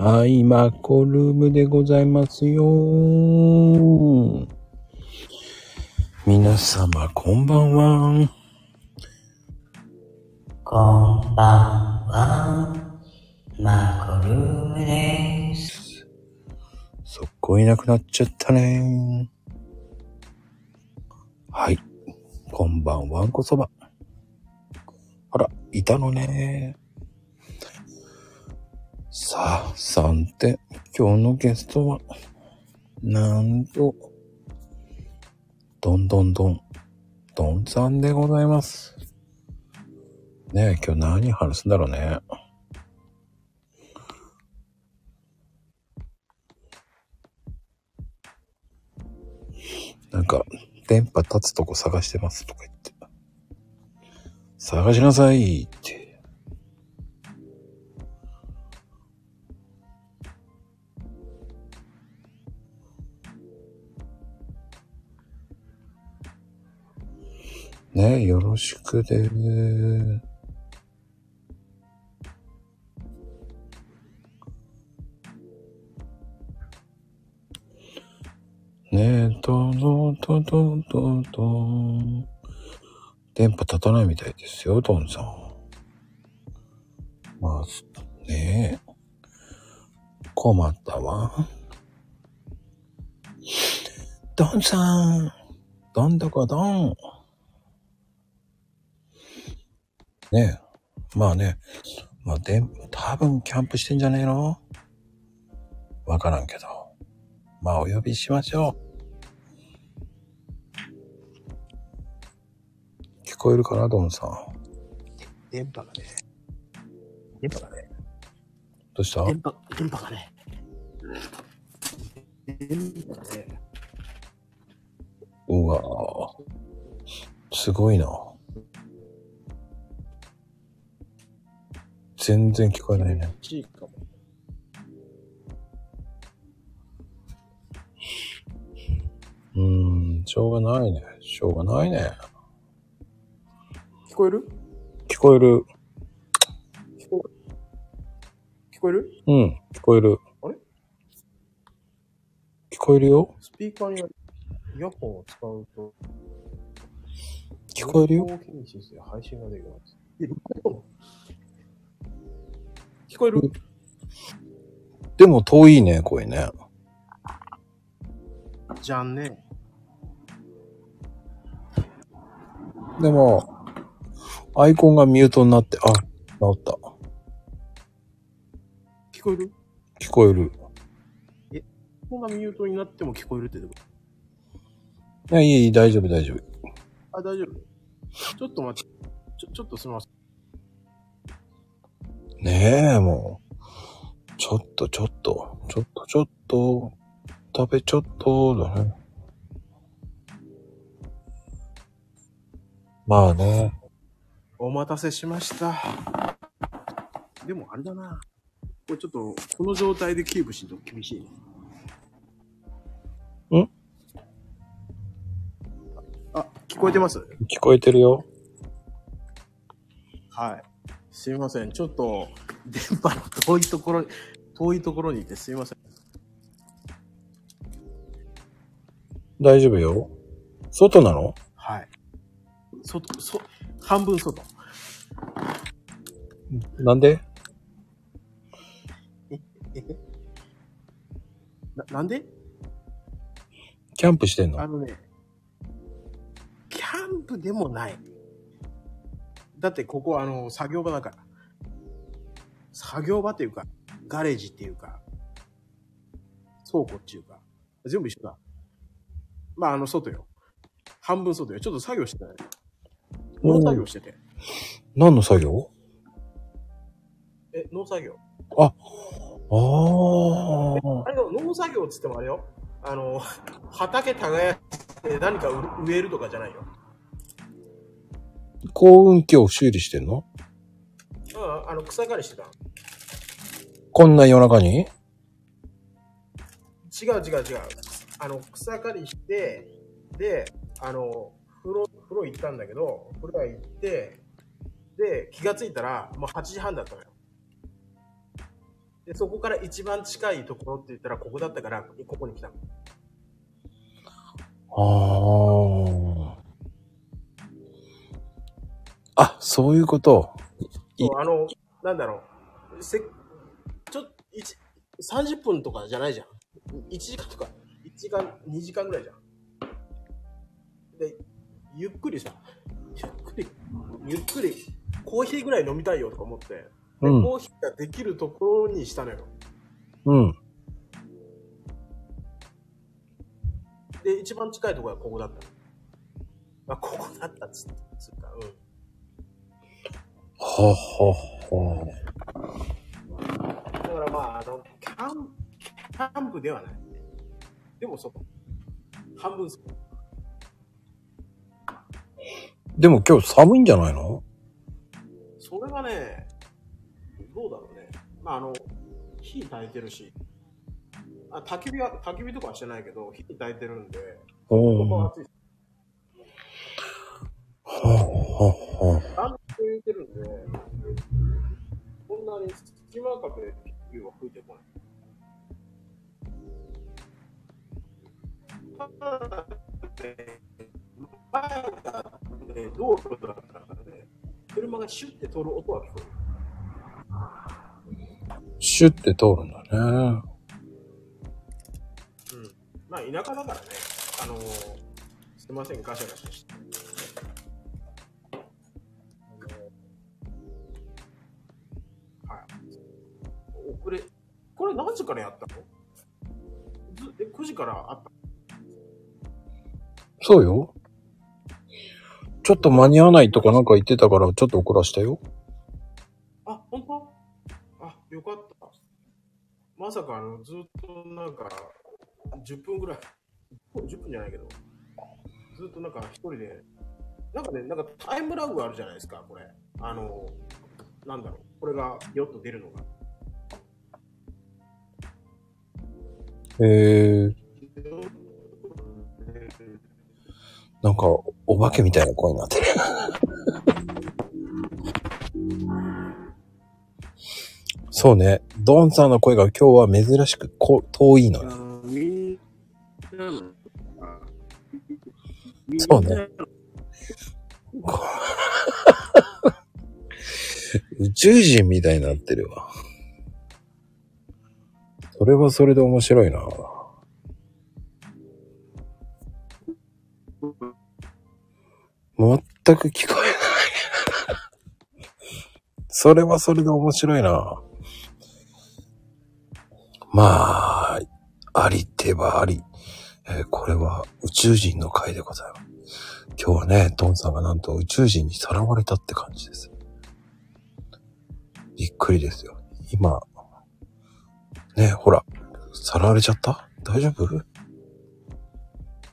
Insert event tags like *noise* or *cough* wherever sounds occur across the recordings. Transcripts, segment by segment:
はい、マコルームでございますよ。皆様、こんばんは。こんばんは。マコルームです。そっこいなくなっちゃったね。はい。こんばんはんこそば。あら、いたのね。さあ、さんて、今日のゲストは、なんと、どんどんどん、どんさんでございます。ねえ、今日何話すんだろうね。なんか、電波立つとこ探してますとか言って。探しなさいって。ねよろしくでーねえ、とどとどとと。電波立たないみたいですよ、ドンさん。まあ、ねえ。困ったわ。ドンさん。どんどこどん。ねえ。まあね。まあ、で、多分キャンプしてんじゃねえの？わからんけど。まあ、お呼びしましょう。聞こえるかな、ドンさん？電波がね。電波がね。どうした？電波、電波がね。電波がね。うわぁ。すごいな。全然聞こえないね。ちいかも。うーん、しょうがないね。しょうがないね。聞こえる？聞こえる。聞こ聞こえる？うん、聞こえる。あれ？聞こえるよ。スピーカーにイヤホンを使うと、聞こえるよ。配信ができます。聞こえる？でも遠いね、声ね。じゃんね。でも、アイコンがミュートになって、あ、治った。聞こえる？聞こえる。こんなミュートになっても聞こえるってどういや、いい、いい、大丈夫、大丈夫。とあ、大丈夫。ちょっと待って。ちょ、ちょっとすみません。ねえ、もう。ちょっと、ちょっと、ちょっと、ちょっと、食べちょっと、だね。まあね。お待たせしました。でもあれだな。これちょっと、この状態でキープしんと厳しいね。ん？あ、聞こえてます？聞こえてるよ。はい。すいません。ちょっと、電波の遠いところに、遠いところにいてすいません。大丈夫よ。外なの？はい。外、そ、半分外。なんで？な、なんで？キャンプしてんの？あのね、キャンプでもない。だってここあの、作業場だから。作業場っていうか、ガレージっていうか、倉庫っていうか、全部一緒だ。まああの、外よ。半分外よ。ちょっと作業してたね。農作業してて。何の作業？え、農作業。ああ。あれの農作業っつってもあれよ。あの、畑耕して何か植えるとかじゃないよ。幸運機を修理してんの？うん、あの、草刈りしてた。こんな夜中に？違う違う違う。あの、草刈りして、で、あの、風呂、風呂行ったんだけど、風呂行って、で、気がついたら、もう8時半だったのよ。で、そこから一番近いところって言ったらここだったから、ここに来たの。ああ。あ、そういうこと。いそうあの、なんだろう。せちょっと、一30分とかじゃないじゃん。1時間とか、1時間、2時間ぐらいじゃん。で、ゆっくりさ、ゆっくり、ゆっくり、コーヒーぐらい飲みたいよとか思って、でうんコーヒーができるところにしたのよ。うん。で、一番近いところがここだったの。まあ、ここだったっつつうか、うん。ははは。だからまあ、あの、キャン、キャンプではない。でもそこ。半分そこ。でも今日寒いんじゃないの？それがね、どうだろうね。まあ、あの、火焚いてるし、あ焚き火は、焚き火とかはしてないけど、火焚いてるんで。ここはは暑いです。あ、は暖房入れてるんで、こんなに隙間風で火は吹いてこない。前がね、道路だからね、車がシュッて通る音は聞こえる。あ。シュッて通るんだね。うん。まあ、田舎だからね、あのー、すいません、ガシャガシャして。遅れ、これ何時からやったの？ずえ、9時からあったそうよ。ちょっと間に合わないとかなんか言ってたからちょっと遅らしたよ。あ、本当？あ、よかった。まさかあの、ずっとなんか、10分ぐらい、10分じゃないけど、ずっとなんか一人で、なんかね、なんかタイムラグがあるじゃないですか、これ。あの、なんだろう、これがヨッと出るのが。へえ。なんか、お化けみたいな声になってる。そうね。ドンさんの声が今日は珍しくこ遠いのよ。みんなの、そうね。宇宙人みたいになってるわ。それはそれで面白いな。全く聞こえない。*laughs* それはそれで面白いな。まあ、ありってばあり。えーこれは宇宙人の回でございます。今日はね、ドンさんがなんと宇宙人にさらわれたって感じです。びっくりですよ。今、ね、ほら、さらわれちゃった？大丈夫？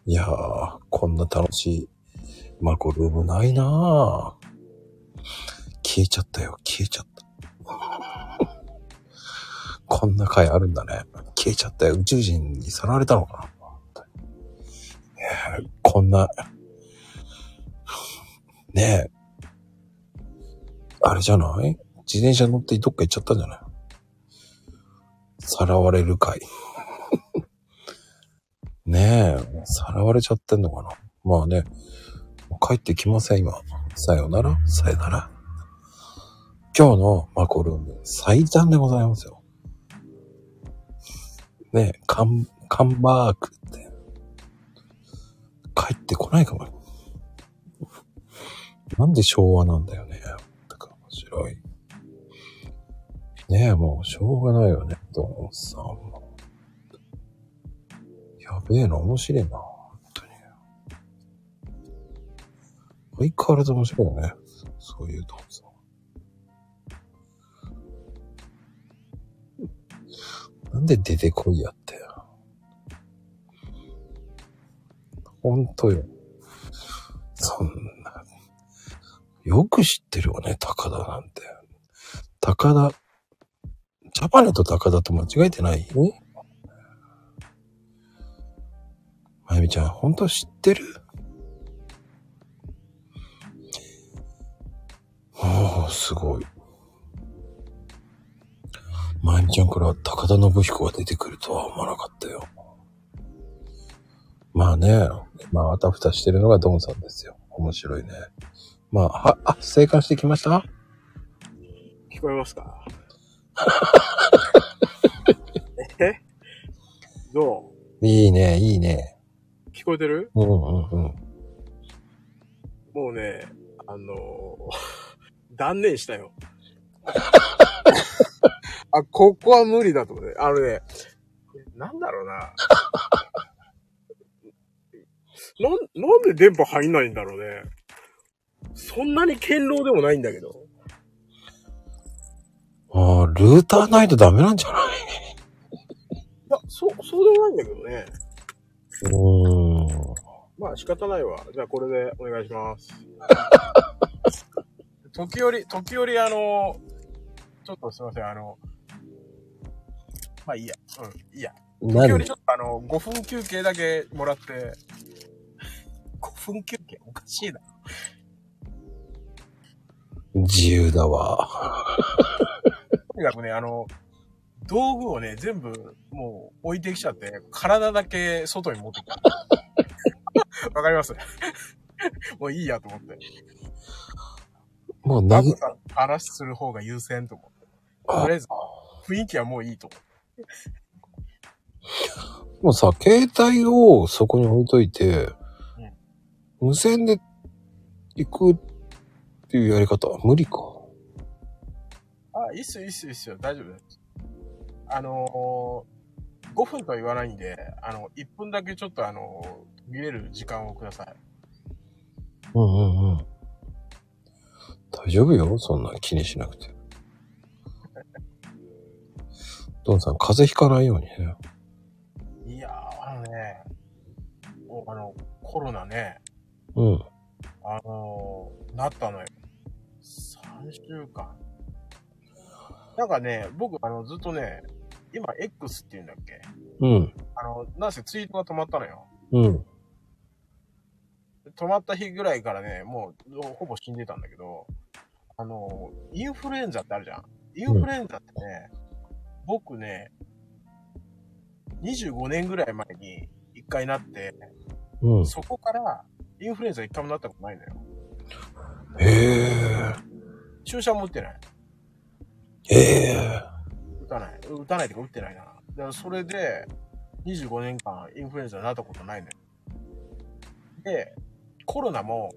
いやー、こんな楽しいマコルームないなぁ。消えちゃったよ、消えちゃった。こんな回あるんだね。消えちゃったよ。宇宙人にさらわれたのかなこんな、ねえ。あれじゃない？自転車乗ってどっか行っちゃったんじゃない？さらわれる回。*laughs* ねえ、さらわれちゃってんのかなまあね、帰ってきません、今。さよなら、さよなら。今日のマコルーム、最短でございますよ。ねえ、カン、カンバークって。帰ってこないかも。なんで昭和なんだよね。だか面白い。ねえ、もうしょうがないよね、ドンさんも。やべえな、面白いな、本当に。相変わらず面白いよね。そういうドンさん。なんで出てこいやって。ほんとよ。そんな。よく知ってるよね、高田なんて。高田、ジャパネと高田と間違えてない？まゆみちゃん、ほんと知ってる？おー、すごい。まゆみちゃんから高田信彦が出てくるとは思わなかったよ。まあね、まあ、あたふたしてるのがドンさんですよ。面白いね。まあ、は、あ、生還してきました？聞こえますか？え？どいいね、いいね。う聞こえてる？うんうんうん。もうね、あのー *laughs* 断念したよ。*laughs* あ、ここは無理だと思って。あのね、なんだろうな。*laughs* なん、なんで電波入んないんだろうね。そんなに堅牢でもないんだけど。ああ、ルーターないとダメなんじゃない？いや、そう、そうでもないんだけどね。うーん。まあ仕方ないわ。じゃあこれでお願いします。*laughs* 時折、時折あの、ちょっとすいません、あの、まあいいや。うん、いいや。時何折ちょっとあの、5分休憩だけもらって、5分休憩おかしいな。自由だわ。とにかくね、あの、道具をね、全部もう置いてきちゃって、体だけ外に持ってた。*laughs* わかります？*laughs* もういいやと思って。もう投げバク、さんと話する方が優先と思って。とりあえず、雰囲気はもういいと。*laughs* もうさ、携帯をそこに置いといて、無線で行くっていうやり方は無理か。あ、いいっすよ、いいっすよ、いいっすよ、大丈夫です。あのー、5分とは言わないんで、あの、1分だけちょっとあのー、見れる時間をください。うんうんうん。大丈夫よ。そんな気にしなくて。*laughs* ドンさん、風邪ひかないようにね。いやー、あのね、おあの、コロナね、うん。あのー、なったのよ。3週間。なんかね、僕、あの、ずっとね、今、X って言うんだっけ？うん。あの、なんせツイートが止まったのよ。うん。止まった日ぐらいからね、もう、ほぼ死んでたんだけど、あの、インフルエンザってあるじゃん。インフルエンザってね、僕ね、25年ぐらい前に一回なって、うん。そこからインフルエンザ一回もなったことないのよ。へえ。注射も打ってない。へえ。打たない。打たないとか打ってないな。だからそれで、25年間インフルエンザになったことないのよ。で、コロナも、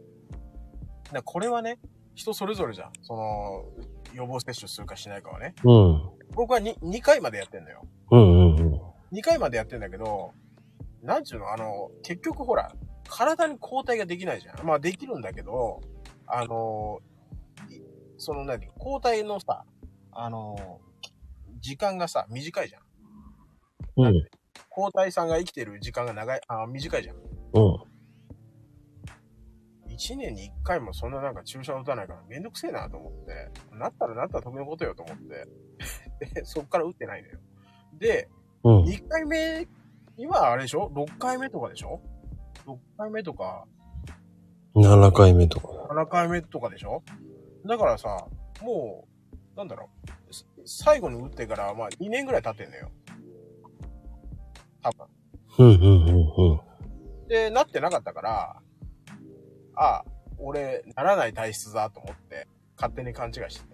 なこれはね、人それぞれじゃん。その、予防接種するかしないかはね。うん。僕は 2, 2回までやってんのよ。うんうんうん。2回までやってんだけど、なんちゅうの、あの、結局ほら、体に抗体ができないじゃん。まあできるんだけど、あの、いその何、抗体のさ、あの、時間がさ、短いじゃん。うん。抗体さんが生きてる時間が長い、あ短いじゃん。うん。1年に1回もそんななんか注射打たないからめんどくせえなと思って、なったらなったら得のことよと思って、*laughs* で、そっから打ってないのよ。で、うん。1回目、今あれでしょ ?6 回目とかでしょ ?6 回目とか、7回目とか。7回目とかでしょ？だからさ、もう、なんだろう、す最後に打ってから、まあ2年ぐらい経ってんのよ。多分。うんうんうんうん。で、なってなかったから、ああ、俺、ならない体質だと思って、勝手に勘違いして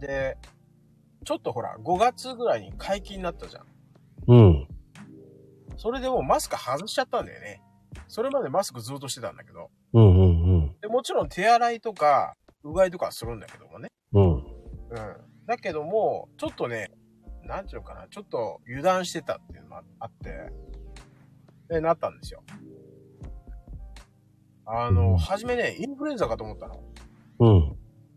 て。で、ちょっとほら、5月ぐらいに解禁になったじゃん。うん。それでもうマスク外しちゃったんだよね。それまでマスクずっとしてたんだけど。うんうんでもちろん手洗いとか、うがいとかはするんだけどもね。うん。うん。うん。だけども、ちょっとね、なんちゅうのかな、ちょっと油断してたっていうのもあって、で、なったんですよ。あの、うん初めね、インフルエンザかと思ったの。うん。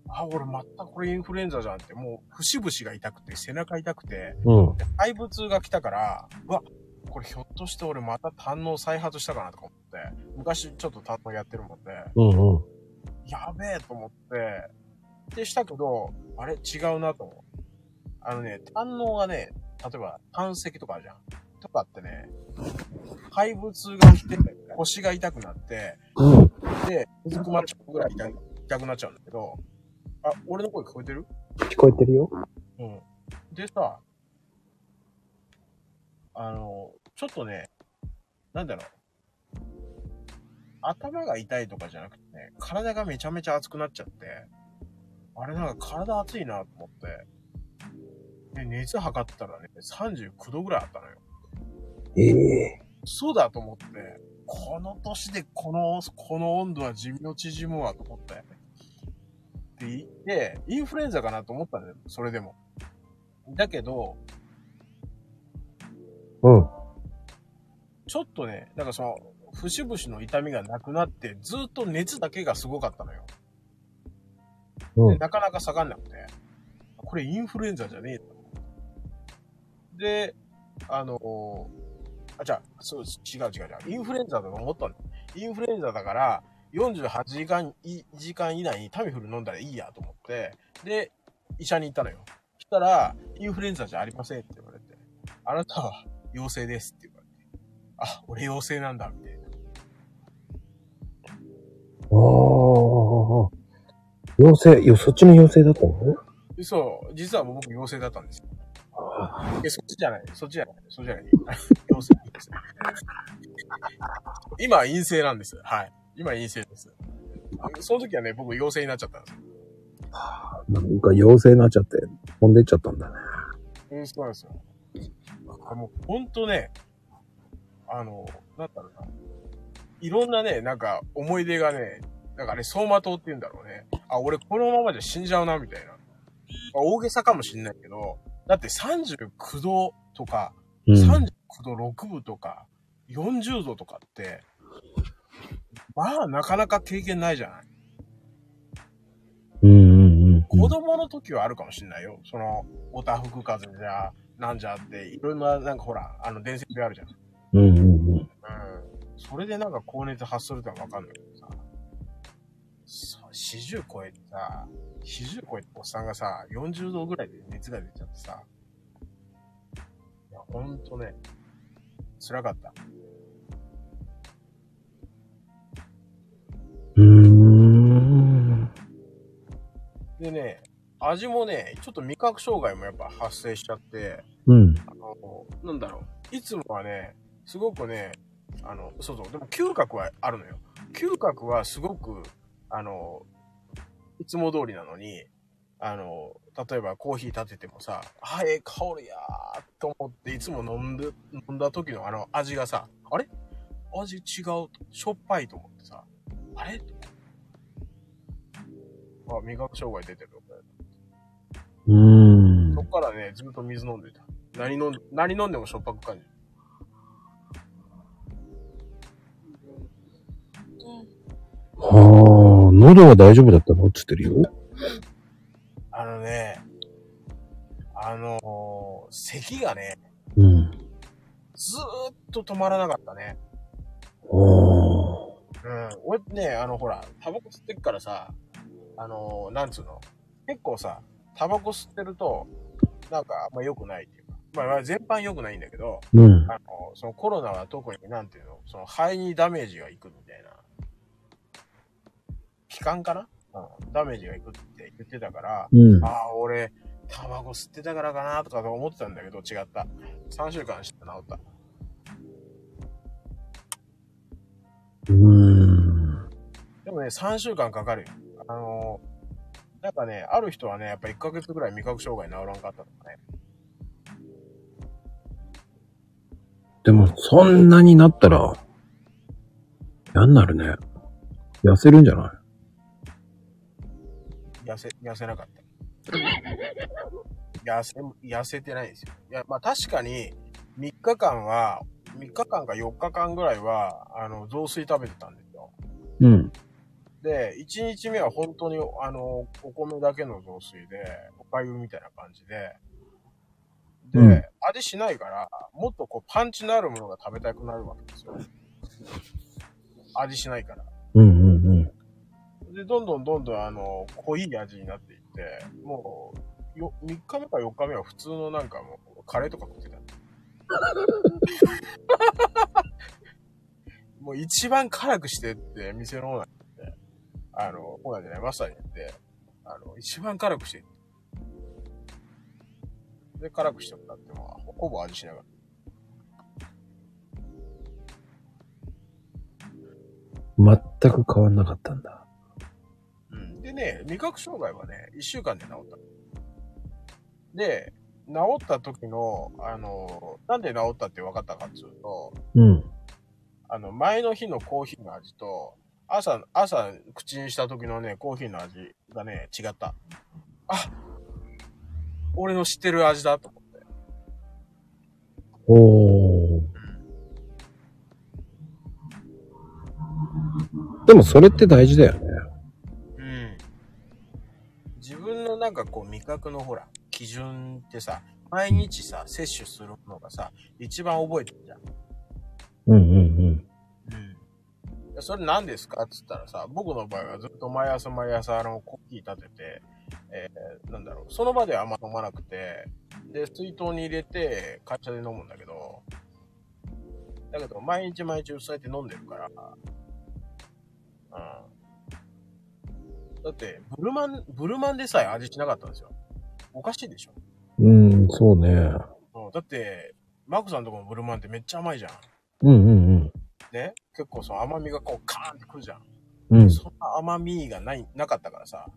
あ、俺またこれインフルエンザじゃんって、もう、節々が痛くて、背中痛くて、うん。で肺部痛が来たから、うわ、これひょっとして俺また胆の再発したかなとか思って、昔ちょっと胆のやってるもんで、うんうん。やべえと思って、でしたけど、あれ違うなと思う。あのね、胆のがね、例えば胆石とかあるじゃん。とかってね、肺部痛が来て、腰が痛くなって、うん。で、うずくまっちゃうぐらい痛い痛くなっちゃうんだけど、あ、俺の声聞こえてる？聞こえてるよ。うん。でさ、あの、ちょっとね、なんだろう。頭が痛いとかじゃなくてね、体がめちゃめちゃ熱くなっちゃって、あれなんか体熱いなと思って、で、熱測ったらね、39度ぐらいあったのよ。ええそうだと思って、この年でこの、この温度は寿命縮むわと思って。って言って、インフルエンザかなと思ったんだよ、それでも。だけど、うん。ちょっとね、なんかその、節々の痛みがなくなって、ずっと熱だけがすごかったのよ。うんでなかなか下がんなくて、これインフルエンザじゃねえと。で、あのあ、じゃあ、そう、違う違う違う。インフルエンザだと思ったんだよ。インフルエンザだから、48時間い、時間以内にタミフル飲んだらいいやと思って、で、医者に行ったのよ。そしたら、インフルエンザじゃありませんって言われて、あなたは陽性ですって言われて、あ、俺陽性なんだ、みたいな。ああ。陽性、よ、そっちの陽性だったのでそう、実は僕陽性だったんですよ。え、そっちじゃない、そっちじゃない、そっちじゃない。*laughs* 陽性です。今、陰性なんです。はい。今、陰性です。その時はね、僕陽性になっちゃったんですよ。なんか陽性になっちゃって、飛んでっちゃったんだね。うん、そうなんですよ。あもう、ほんとね、あの、なんだろうな。いろんなね、なんか、思い出がね、なんかあれ、走馬灯って言うんだろうね。あ、俺このままじゃ死んじゃうな、みたいな。まあ大げさかもしんないけど、だって39度とか、うん。39度6分とか、40度とかって、まあ、なかなか経験ないじゃない。うんうんうん。子供の時はあるかもしんないよ。その、おたふく風邪じゃ、なんじゃって、いろんな、なんかほら、あの、伝説があるじゃん。うんうんうん。うん。それでなんか高熱発するとはわかんないけどさ。そう、40超えてさ、40超えておっさんがさ、40度ぐらいで熱が出ちゃってさ。いや、ほんとね、辛かった。うーん。でね、味もね、ちょっと味覚障害もやっぱ発生しちゃって、うん。あの、なんだろう。いつもはね、すごくね、あの、そうそう、でも嗅覚はあるのよ。嗅覚はすごく、あの、いつも通りなのに、あの、例えばコーヒー立ててもさ、あ、ええ香りやーと思って、いつも飲んで、飲んだ時のあの味がさ、あれ？味違うと、しょっぱいと思ってさ、あれ？あ、味覚障害出てる。うーんそ。っからね、ずっと水飲んでた。何飲んで、何飲んでもしょっぱく感じる。はあ、喉は大丈夫だったの？っつってるよ。あのね、あのー咳がね、うん。ずーっと止まらなかったね。ああ。うん。俺ね、あの、ほら、タバコ吸ってっからさ、あのーなんつうの、結構さ、タバコ吸ってると、なんかあんま良くないっていうか、まあまあ全般良くないんだけど、うん。あの、そのコロナは特になんていうの、その肺にダメージがいくみたいな。気管かな？うん。ダメージがいくって言ってたから、うん。ああ、俺、タバコ吸ってたからかなとか思ってたんだけど、違った。3週間して治った。うーん。でもね、3週間かかるよ。あのーなんかね、ある人はね、やっぱ1ヶ月ぐらい味覚障害治らんかったとかね。でも、そんなになったら、嫌になるね。痩せるんじゃない？痩せ、痩せなかった。*laughs* 痩せ、痩せてないんですよ。いや、まあ確かに、3日間は、3日間か4日間ぐらいは、あの、雑炊食べてたんですよ。うん。で、1日目は本当に、あの、お米だけの雑炊で、おかゆみたいな感じで、で、うん味しないから、もっとこう、パンチのあるものが食べたくなるわけですよ。味しないから。うんうんうん。で、どんどんどんどん、あの、濃い味になっていって、もう、よ、3日目か4日目は普通のなんかもう、カレーとか食ってた。*laughs* もう一番辛くしてって、店のオーナーに言って、あの、オーナーじゃない、マスターに言って、あの、一番辛くして。で、辛くしてもらっても、ほぼ味しなかった全く変わんなかったんだ。でね、味覚障害はね、1週間で治った。で、治った時の、あの、なんで治ったって分かったかっていうと、うん。あの、前の日のコーヒーの味と、朝、朝口にした時のね、コーヒーの味がね、違った。あ俺の知ってる味だと思って。おー。でもそれって大事だよね。なんかこう味覚のほら、基準ってさ、毎日さ、摂取するのがさ、一番覚えてるじゃん。うんうんうん。うん。それ何ですか？っつったらさ、僕の場合はずっと毎朝毎朝あのコーヒー立てて、えー、なんだろう、その場ではあんま飲まなくて、で、水筒に入れて会社で飲むんだけど、だけど毎日毎日そうやって飲んでるから、うん。だって、ブルマン、ブルマンでさえ味しなかったんですよ。おかしいでしょ。うん、そうね。うん、だって、マクさんとこのブルマンってめっちゃ甘いじゃん。うんうんね？結構その甘みがこうカーンってくるじゃん。うん。うん。そんな甘みがない、なかったからさ。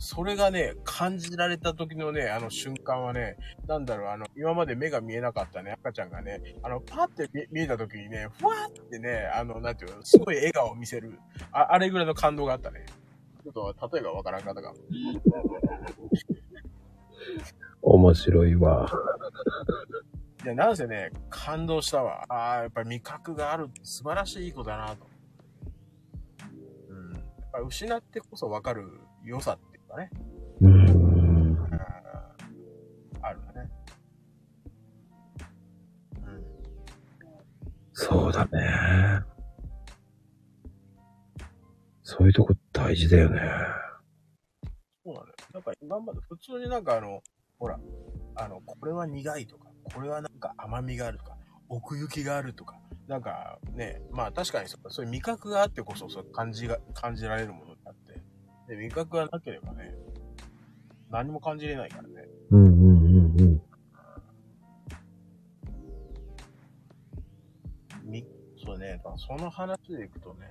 それがね、感じられた時のね、あの瞬間はね、なんだろう、あの、今まで目が見えなかったね、赤ちゃんがね、あの、パって見見えた時にね、ふわーってね、あの、なんていうの、すごい笑顔を見せる。ああれぐらいの感動があったね。ちょっと、例えがわからんかったかも。面白いわ。いや、なんせね、感動したわ。ああ、やっぱり味覚があるって素晴らしいことだなと。うん。やっぱ失ってこそわかる良さっていうかね。うん。うん。あるね。うん。そうだね。そういうとこ大事だよね。そうなのよ。なんか今まで普通になんかあの、ほら、あの、これは苦いとか、これはなんか甘みがあるとか、奥行きがあるとか、なんかね、まあ確かにそういう味覚があってこそそう感じが、感じられるものであって、で、味覚がなければね、何も感じれないからね。うんうんうんうん。み、そうね、その話でいくとね、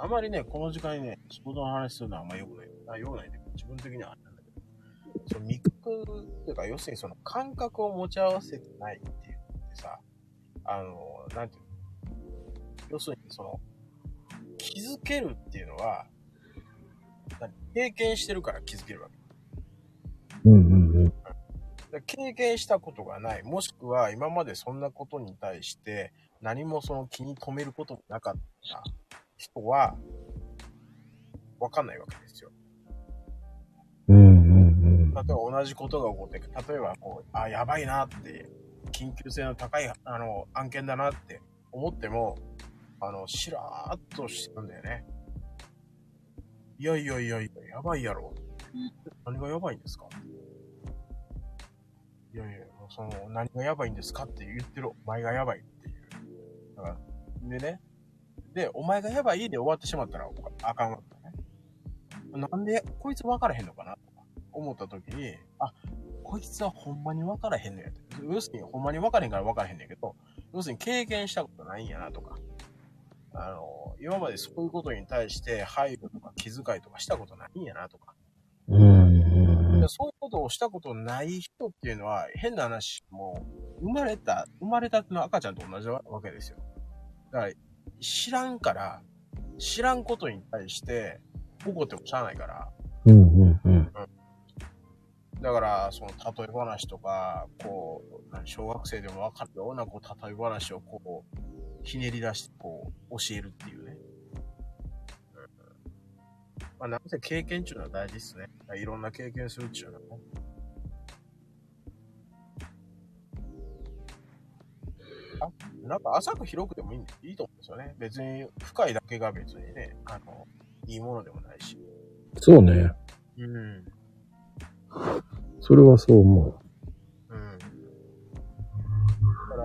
あまりね、この時間にね、仕事の話するのはあんま良くない。あ良くないんだけど、自分的にはあれなんだけど、その味覚っていうか、要するにその感覚を持ち合わせてないっていうのってさ、あの、なんていうの？要するにその、気づけるっていうのは、何？経験してるから気づけるわけ。うんうんうん。経験したことがない、もしくは今までそんなことに対して何もその気に留めることもなかった人は、わかんないわけですよ。うんうんうん。例えば同じことが起こって、例えばこう、あ、やばいなって、緊急性の高いあの案件だなって思っても、あの、しらーっとしてるんだよね。いやいやいやいや、やばいやろ。何がやばいんですか？いやいや、その、何がやばいんですかって言ってるお前がやばいっていう。だから、でね。で、お前がやばいで終わってしまったらあかんわけだね。なんで、こいつ分からへんのかなとか思った時に、あ、こいつはほんまに分からへんのやって。要するに、ほんまに分からへんから分からへんねんけど、要するに経験したことないんやなとか、あの、今までそういうことに対して配慮とか気遣いとかしたことないんやなとか、そういうことをしたことない人っていうのは、変な話、もう、生まれた、生まれたての赤ちゃんと同じわけですよ。だから、知らんから、知らんことに対して、怒ってもしゃあないから、うんうんうん。だから、その例え話とか、こう、何小学生でもわかるような、こう、例え話をこう、ひねり出して、こう、教えるっていうね。うんまあ、なんせ経験っていうのは大事ですね。いろんな経験するっていうのはね。なんか浅く広くでもいいんでいいと思うんですよね。別に深いだけが別にね、あの、いいものでもないし。そうね。うん。それはそう思うん。だから、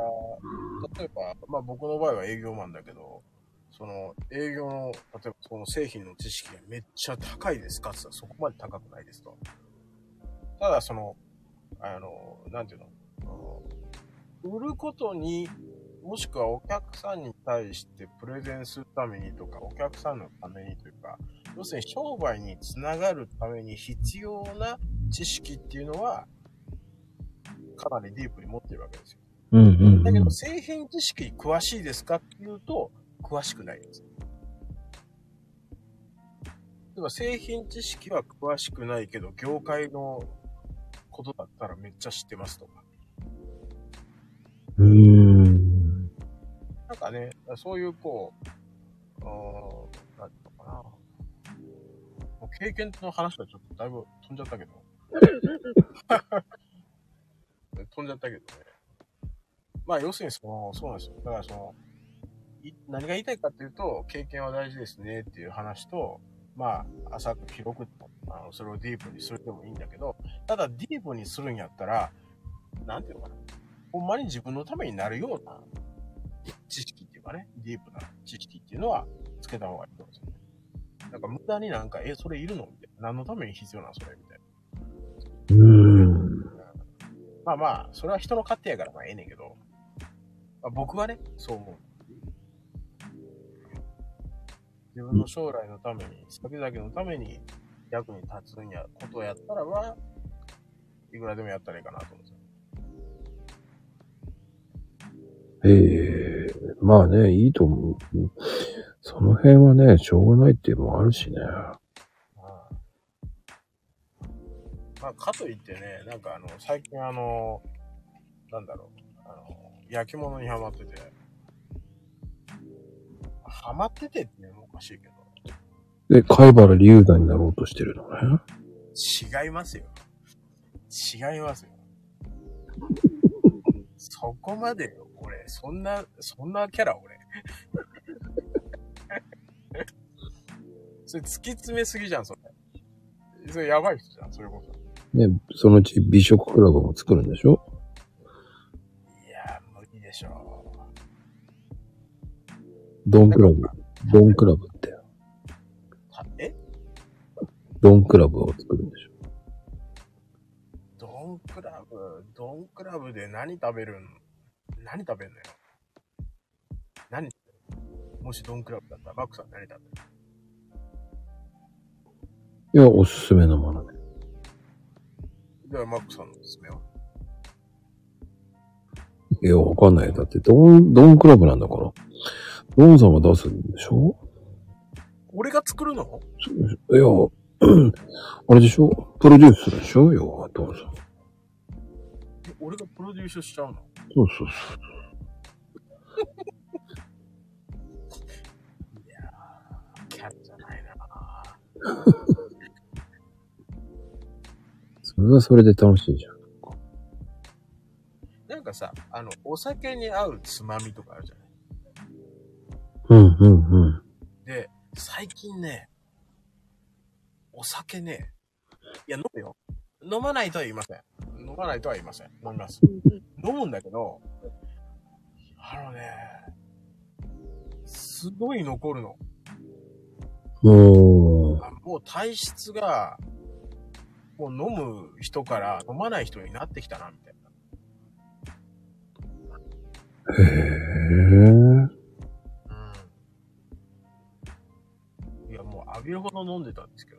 例えば、まあ僕の場合は営業マンだけど、その営業の、例えばその製品の知識がめっちゃ高いですかって言ったらそこまで高くないですと。ただその、あの、なんていうの？売ることに、もしくはお客さんに対してプレゼンするためにとか、お客さんのためにというか、要するに商売につながるために必要な知識っていうのは、かなりディープに持ってるわけですよ。うんうんうんだけど、。製品知識詳しいですかっていうと、詳しくないです。例えば製品知識は詳しくないけど、業界のことだったらめっちゃ知ってますとか。うん。なんかね、そういうこう、うーん、なんていうのかな。もう経験の話はちょっとだいぶ飛んじゃったけど。飛んじゃったけどね。まあ要するにその、そうなんですよ。だからその、い何が言いたいかっていうと、経験は大事ですねっていう話と、まあ、浅く広く、あのそれをディープにするでもいいんだけど、ただディープにするんやったら、なんていうのかな。ほんまに自分のためになるような知識っていうかね、ディープな知識っていうのはつけた方がいいと思うんですよね。なんか無駄になんか、え、それいるの？みたいな。何のために必要なのそれ？みたいな。うーん。まあまあ、それは人の勝手やからまあええねんけど、まあ、僕はね、そう思う。自分の将来のために、先々のために役に立つんや、ことをやったらば、いくらでもやったらいいかなと思うんですええまあね、いいと思う。その辺はね、しょうがないっていうのもあるしね。まあ、まあ、かといってね、なんかあの、最近あの、なんだろう、あの、焼き物にハマってて、ハマっててっていうのもおかしいけど、で、貝原龍太になろうとしてるのね。違いますよ。違いますよ。そこまでよ、俺。そんな、そんなキャラ、俺。*laughs* それ突き詰めすぎじゃん、それ。それやばい人じゃん、それこそ。ね、そのうち美食クラブも作るんでしょ？いやー、無理でしょドンクラブ。ドンクラブって。う。はえ？ドンクラブを作るんでしょ？ドンクラブで何食べるん？何食べんのよ？何もしドンクラブだったら、バックさん何食べる？いや、おすすめのものね。では、マックさんのおすすめは？いや、わかんない。だって、ドン、ドンクラブなんだから。ドンさんが出すんでしょ？俺が作るの？いや、*clears throat* あれでしょ？プロデュースするでしょ？要は、ドンさん。え俺がプロデュースしちゃうの？そうそうそう。キャラじゃないなそれはそれで楽しいじゃん。なんかさ、あの、お酒に合うつまみとかあるじゃない？うん、うん、うん。で、最近ね、お酒ね、いや、飲むよ。飲まないとは言いません。飲まないとは言いません。飲みます。飲むんだけど、あのね、すごい残るの。もあもう体質が、もう飲む人から飲まない人になってきたな、みたいな。う、へえ。うん。いや、もう浴びるほど飲んでたんですけ。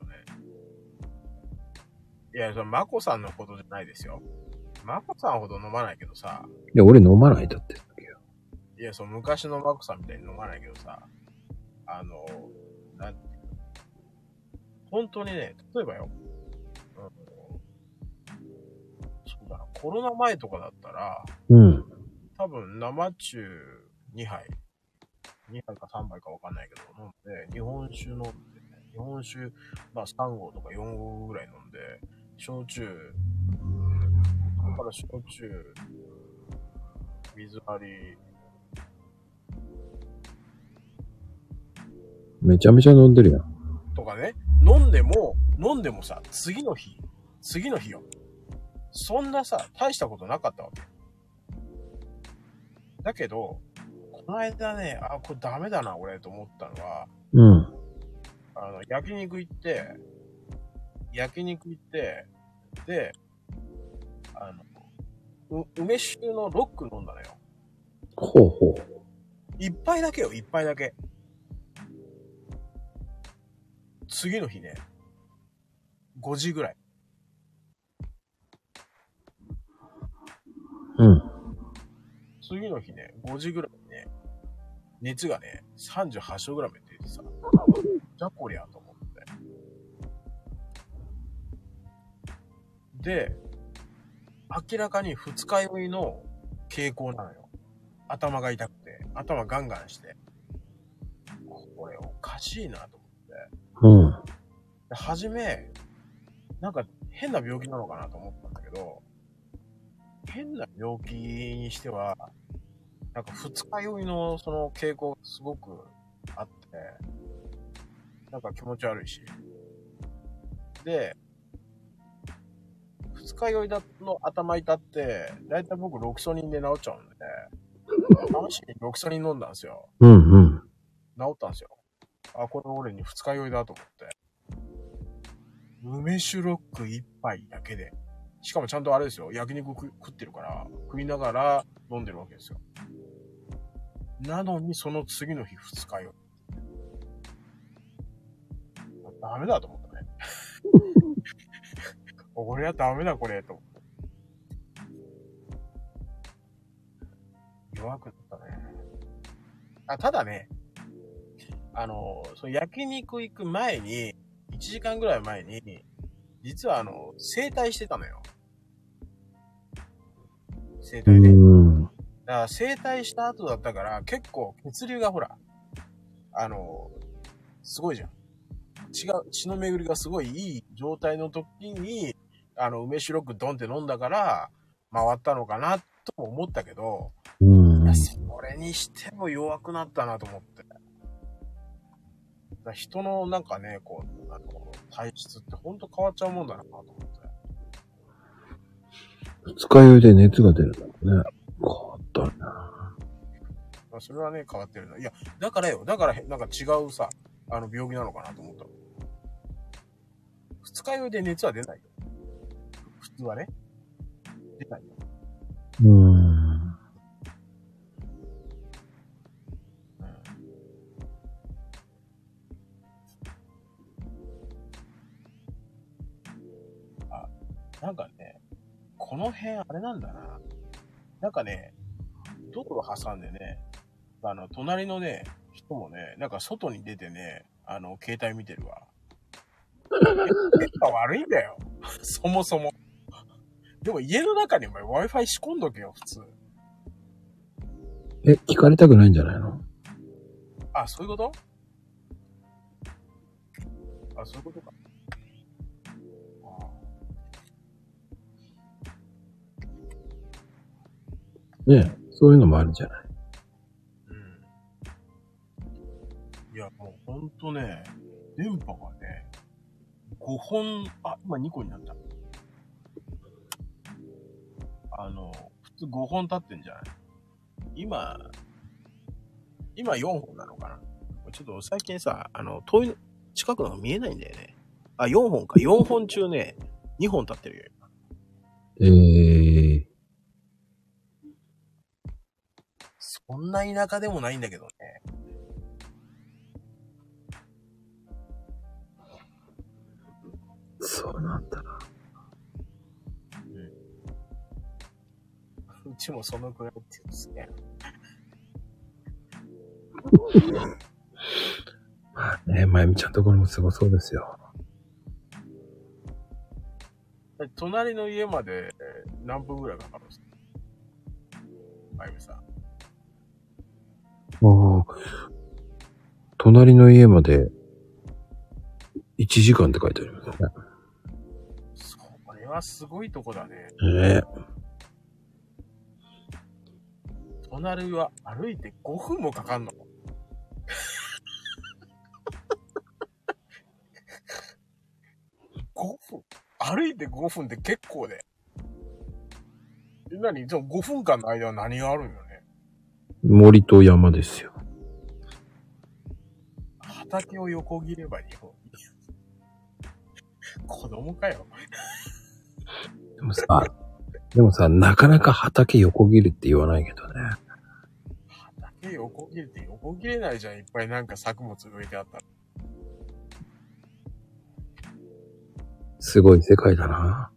いや、それ、マコさんのことじゃないですよ。マコさんほど飲まないけどさ、いや、俺飲まないだって。いや、その昔のマコさんみたいに飲まないけどさ、あの、なん本当にね、例えばよ、うん、そうだな、コロナ前とかだったら、うん。多分生中2杯、2杯か3杯かわかんないけど飲んで、日本酒飲んで、日本酒、まあ3合とか4合ぐらい飲んで、焼酎、そこから焼酎、水割り、めちゃめちゃ飲んでるやん。とかね、飲んでも、飲んでもさ、次の日、次の日よ。そんなさ、大したことなかったわけ。だけど、この間ね、あ、これダメだな、俺、と思ったのは、うん。あの、焼肉行って、焼肉行って、で、あの、う梅酒のロック飲んだのよ。ほうほう。一杯だけよ、一杯だけ。次の日ね、5時ぐらい。うん。次の日ね、5時ぐらいにね、熱がね、38度ぐらいまで出てさ、じゃこりゃと思で、明らかに二日酔いの傾向なのよ。頭が痛くて、頭ガンガンして。これおかしいなと思って。うん。で初め、なんか変な病気なのかなと思ったんだけど、変な病気にしては、なんか二日酔いのその傾向がすごくあって、なんか気持ち悪いし。で、二日酔いだの頭痛って、だいたい僕ロキソニンで治っちゃうんで、試しにロキソニン飲んだんですよ。うんうん。治ったんですよ。あ、これ俺に二日酔いだと思って。梅酒ロック一杯だけで。しかもちゃんとあれですよ。焼肉食食ってるから、食いながら飲んでるわけですよ。なのに、その次の日二日酔い。ダメだと思ったね。*laughs* これはダメだこれ、と。弱くなったね。あ、ただね、あの、その焼肉行く前に、1時間ぐらい前に、実はあの、整体してたのよ。整う体で。だん。から整体した後だったから、結構血流がほら、あの、すごいじゃん。血が、血の巡りがすごいいい状態の時に、あの、梅酒ロックドンって飲んだから、回ったのかな、とも思ったけど、うんいや、。それにしても弱くなったなと思って。人のなんかね、こう、あの、体質ってほんと変わっちゃうもんだなと思って。二日酔いで熱が出るんだもんね。変わったな。まあ、それはね、変わってるな。いや、だからよ、だからへ、なんか違うさ、あの、病気なのかなと思ったの。二日酔いで熱は出ないよ。普通はね。出ないよ。うん。うん。あ、なんかね、この辺あれなんだな。なんかね、道路挟んでね、あの、隣のね、人もね、なんか外に出てね、あの、携帯見てるわ。*laughs* 電波悪いんだよ。そもそも。でも家の中にお前 Wi-Fi 仕込んどけよ、普通。え、聞かれたくないんじゃないの？あ、そういうこと？あ、そういうことか。あねそういうのもあるじゃない。うん。いや、もうほんとね、電波がね、5本、あ、今2個になった。あの、普通5本立ってんじゃない？今、今4本なのかな？ちょっと最近さ、あの、遠い、近くのが見えないんだよね。あ、4本か。4本中ね、2本立ってるよ。えー、そんな田舎でもないんだけどね。そうなんだな。ちもそのくらいって言うんですね。まあね、まゆみちゃんのところもすごそうですよ。隣の家まで何分ぐらいかかるんですか？まゆみさん。ああ、隣の家まで1時間って書いてありますね。それはすごいとこだね。ええ隣は歩いて5分もかかんの。*laughs* 5分？歩いて5分って結構で。え何？その5分間の間は何があるんよね？森と山ですよ。畑を横切れば日本。子供かよ。でもさ、でもさ、なかなか畑横切るって言わないけどね。畑横切れて横切れないじゃん。いっぱいなんか作物植えてあったら。すごい世界だな。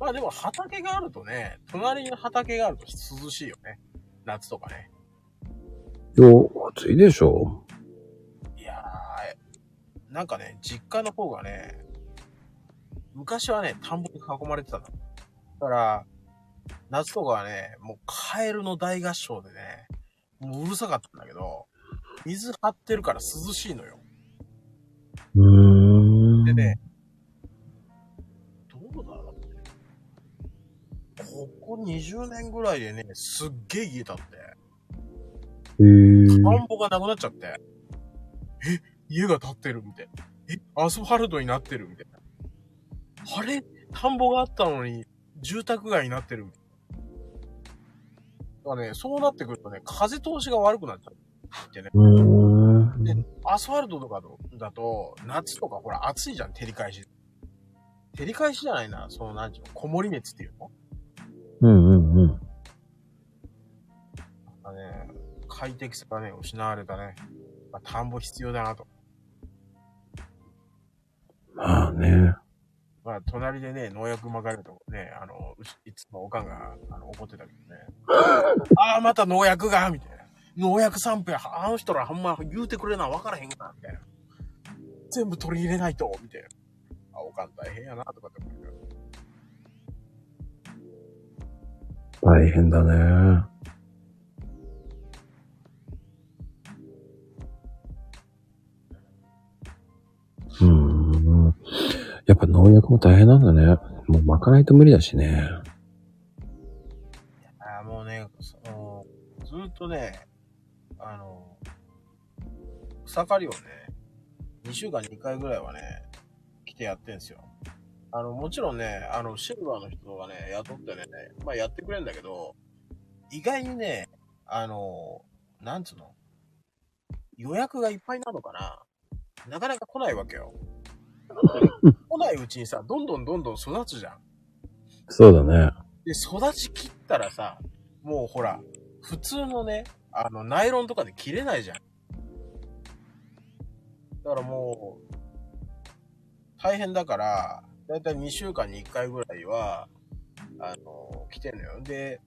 まあでも畑があるとね、隣に畑があると涼しいよね。夏とかね。よ、暑いでしょいやー、なんかね、実家の方がね、昔はね、田んぼに囲まれてたの。だから、夏とかはね、もうカエルの大合唱でね、もううるさかったんだけど、水張ってるから涼しいのよ。うーん。でね、どうだろうここ20年ぐらいでね、すっげえ家建って、へー田んぼがなくなっちゃって、え、家が建ってるみたいな。え、アスファルトになってるみたいな。あれ？田んぼがあったのに、住宅街になってるみたいな。だからね、そうなってくるとね、風通しが悪くなっちゃってね。で、アスファルトとかだと、夏とかほら暑いじゃん、照り返し。照り返しじゃないな、その、なんちゅうの、こもり熱っていうの？うんうんうん。あね、快適さがね、失われたね。まあ、田んぼ必要だなと。まあね。まあ、隣でね、農薬まかれるとね、あの、うちいつもおかんが、あの、怒ってたけどね。*laughs* ああ、また農薬がみたいな。農薬散布や、あの人らほんま言うてくれな、わからへんかな、みたいな。全部取り入れないと、みたいな。あ、おかん大変やな、とかって思うけど。大変だね。うーん。やっぱ農薬も大変なんだね。もう巻かないと無理だしね。あもうね、その、ずっとね、あの、草刈りをね、2週間2回ぐらいはね、来てやってんすよ。あの、もちろんね、あの、シルバーの人がね、雇ってね、まあやってくれるんだけど、意外にね、あの、なんつうの、予約がいっぱいなのかななかなか来ないわけよ。*laughs* 来ないうちにさ、どんどんどんどん育つじゃん。そうだね。で、育ちきったらさ、もうほら、普通のね、あの、ナイロンとかで切れないじゃん。だからもう、大変だから、だいたい2週間に1回ぐらいは、あの、来てんのよ。で、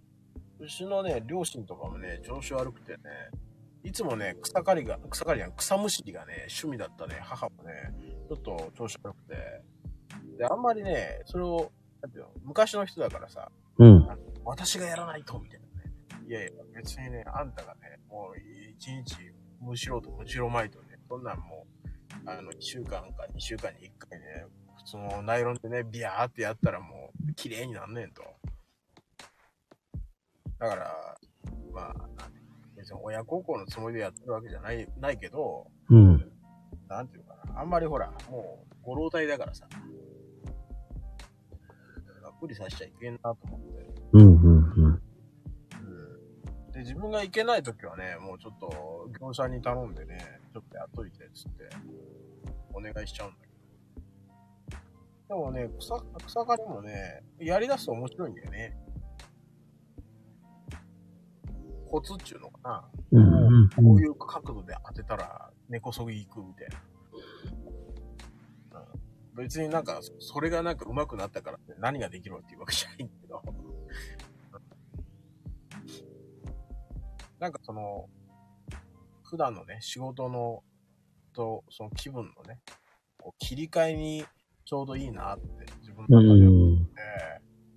うちのね、両親とかもね、調子悪くてね、いつもね、草刈りが、草刈りじゃん、草むしりがね、趣味だったね、母もね、ちょっと調子悪くて、で、あんまりね、それを、なんていうの、昔の人だからさ、うん。私がやらないと、みたいなね。いやいや、別にね、あんたがね、もう一日、むしろとむしろまいとね、そんなんもう、あの、1週間か2週間に1回ね、普通のナイロンでね、ビヤーってやったらもう、綺麗になんねんと。だから、まあ、別に親孝行のつもりでやってるわけじゃない、ないけど、うん。なんていうかな、あんまりほら、もう、ご老体だからさ、無理させちゃいけんなと思って。うんうんうん。うんで、自分が行けないときはね、もうちょっと業者に頼んでね、ちょっとやっといて、つって、お願いしちゃうんだけど。でもね、草、草刈りもね、やり出すと面白いんだよね。コツっちゅうのかな。うんうんこういう角度で当てたら根こそぎ行くみたいな。別になんか、それがなんか上手くなったからって何ができるっていうわけじゃないんだけど。なんかその、普段のね、仕事の、と、その気分のね、こう切り替えにちょうどいいなって自分の中で思っん。て、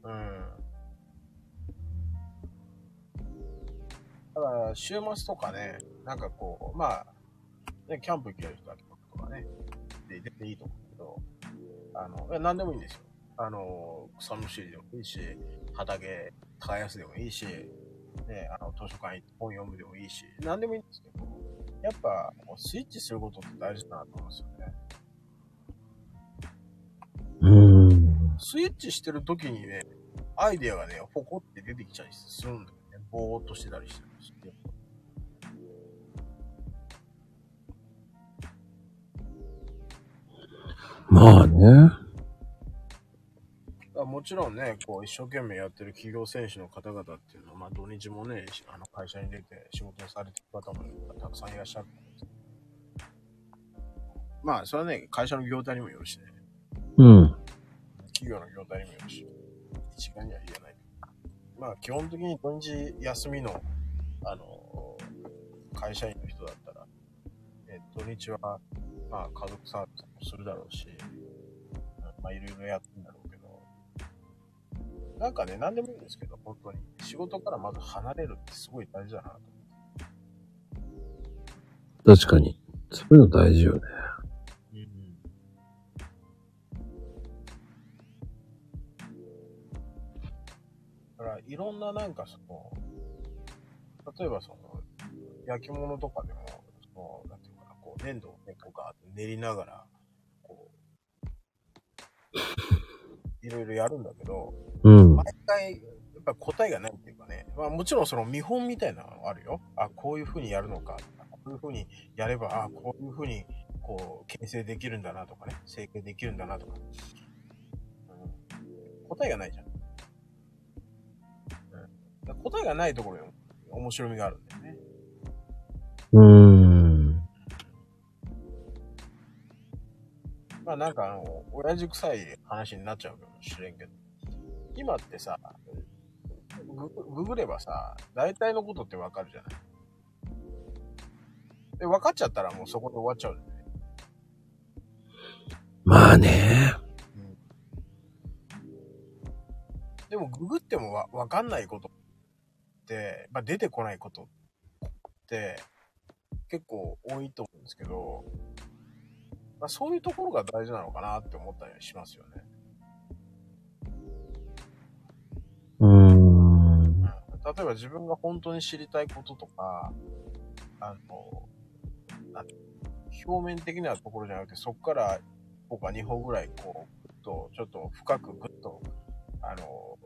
うん。ただ、週末とかね、なんかこう、まあ、ね、キャンプ行ける人はキャンプとかね、で、出ていいと思うけど、あの、いや何でもいいんですよ。あの、草むしりでもいいし、畑耕すでもいいし、ね、あの、図書館行って本読むでもいいし、何でもいいんですけど、やっぱ、スイッチすることって大事だなと思うんですよね。うん。スイッチしてる時にね、アイデアがね、ポコって出てきちゃいするんだよね。ぼーっとしてたりしてして。まあね。もちちろんね、こう、一生懸命やってる企業選手の方々っていうのは、まあ、土日もね、しあの会社に出て仕事をされてる方もたくさんいらっしゃるまあ、それはね、会社の業態にもよるしね、うん。企業の業態にもよるし、一概には言えない。まあ、基本的に土日休みの、あの、会社員の人だったら、え土日は、まあ、家族サービスもするだろうし、まあ、いろいろやってるんだろうけど、なんかね、なんでもいいんですけど、本当に。仕事からまず離れるってすごい大事だなと。確かに。そういうの大事よね。だから、いろんななんかその、例えばその、焼き物とかでも、その、粘土をね、こうガーって練りながら、こう、いろいろやるんだけど、うん。毎回、やっぱり答えがないっていうかね、まあもちろんその見本みたいなのはあるよ。あ、こういう風にやるのか、こういう風にやれば、あ、こういう風に、こう、形成できるんだなとかね、成形できるんだなとか。うん、答えがないじゃん。うん、答えがないところに面白みがあるんだよね。うーん。まあなんかあの、親父臭い話になっちゃうかもしれんけど、今ってさ、グググればさ、大体のことってわかるじゃない？で、分かっちゃったらもうそこで終わっちゃうんだよね。まあね。でもググってもわわかんないことって、まあ出てこないことって結構多いと思うんですけど、まあそういうところが大事なのかなって思ったりしますよね。うーん。例えば自分が本当に知りたいこととか、あの、表面的なところじゃなくて、そこから1歩か2歩ぐらい、こう、と、ちょっと深くぐっと、あの、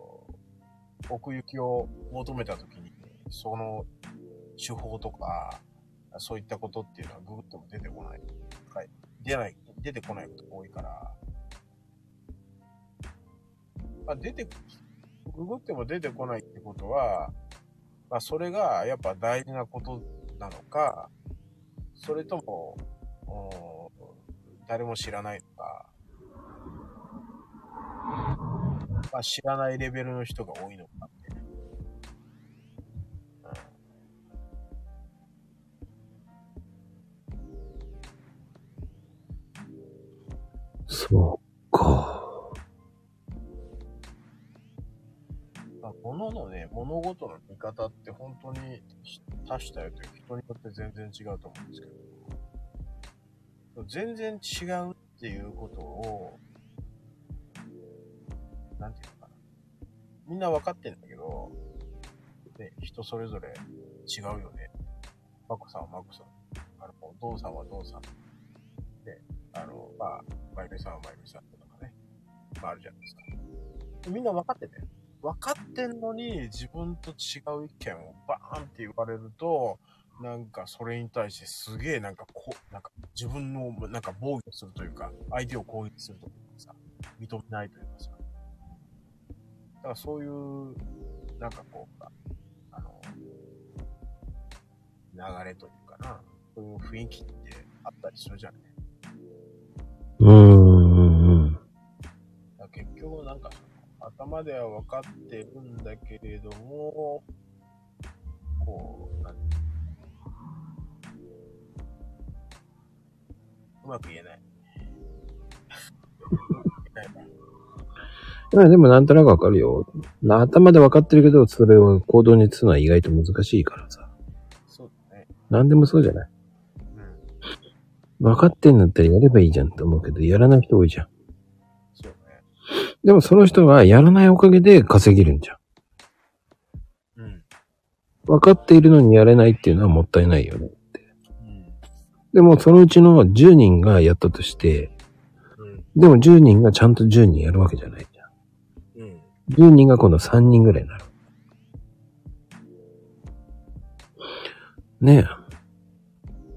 奥行きを求めたときに、その手法とか、そういったことっていうのはググっても出てこない。はい。出ない、出てこないことが多いから、まあ、出て、ググっても出てこないってことは、まあ、それがやっぱ大事なことなのか、それとも、誰も知らないのか、まあ、知らないレベルの人が多いのそうか。物のね、物事の見方って本当に多種多様という人によって全然違うと思うんですけど、全然違うっていうことを、なんていうのかな。みんな分かってんだけど、ね、人それぞれ違うよね。マコさんはマコさん。あの、ドンさんはドンさん。で、あの、まあ、マユミさんはマユミさんとかね、まああるじゃないですか。みんな分かってて。分かってんのに自分と違う意見をバーンって言われると、なんかそれに対してすげえなんかこう、なんか自分のなんか防御するというか、相手を攻撃するというかさ、認めないというかさ。だからそういう、なんかこう、あの、流れというかな、そういう雰囲気ってあったりするじゃない。うーん。だから結局なんか頭では分かってるんだけれども、こう、なんうまく言えない。*laughs* まあでもなんとなくわかるよ。な頭でわかってるけど、それを行動に移すのは意外と難しいからさ。そうだね。なんでもそうじゃない？うん。分かってんだったらやればいいじゃんって思うけど、やらない人多いじゃん。そうね。でもその人はやらないおかげで稼げるんじゃん。うん。分かっているのにやれないっていうのはもったいないよね。うん。でもそのうちの10人がやったとして、うん。でも10人がちゃんと10人やるわけじゃないじゃん。うん。10人が今度3人ぐらいになる。ねえ。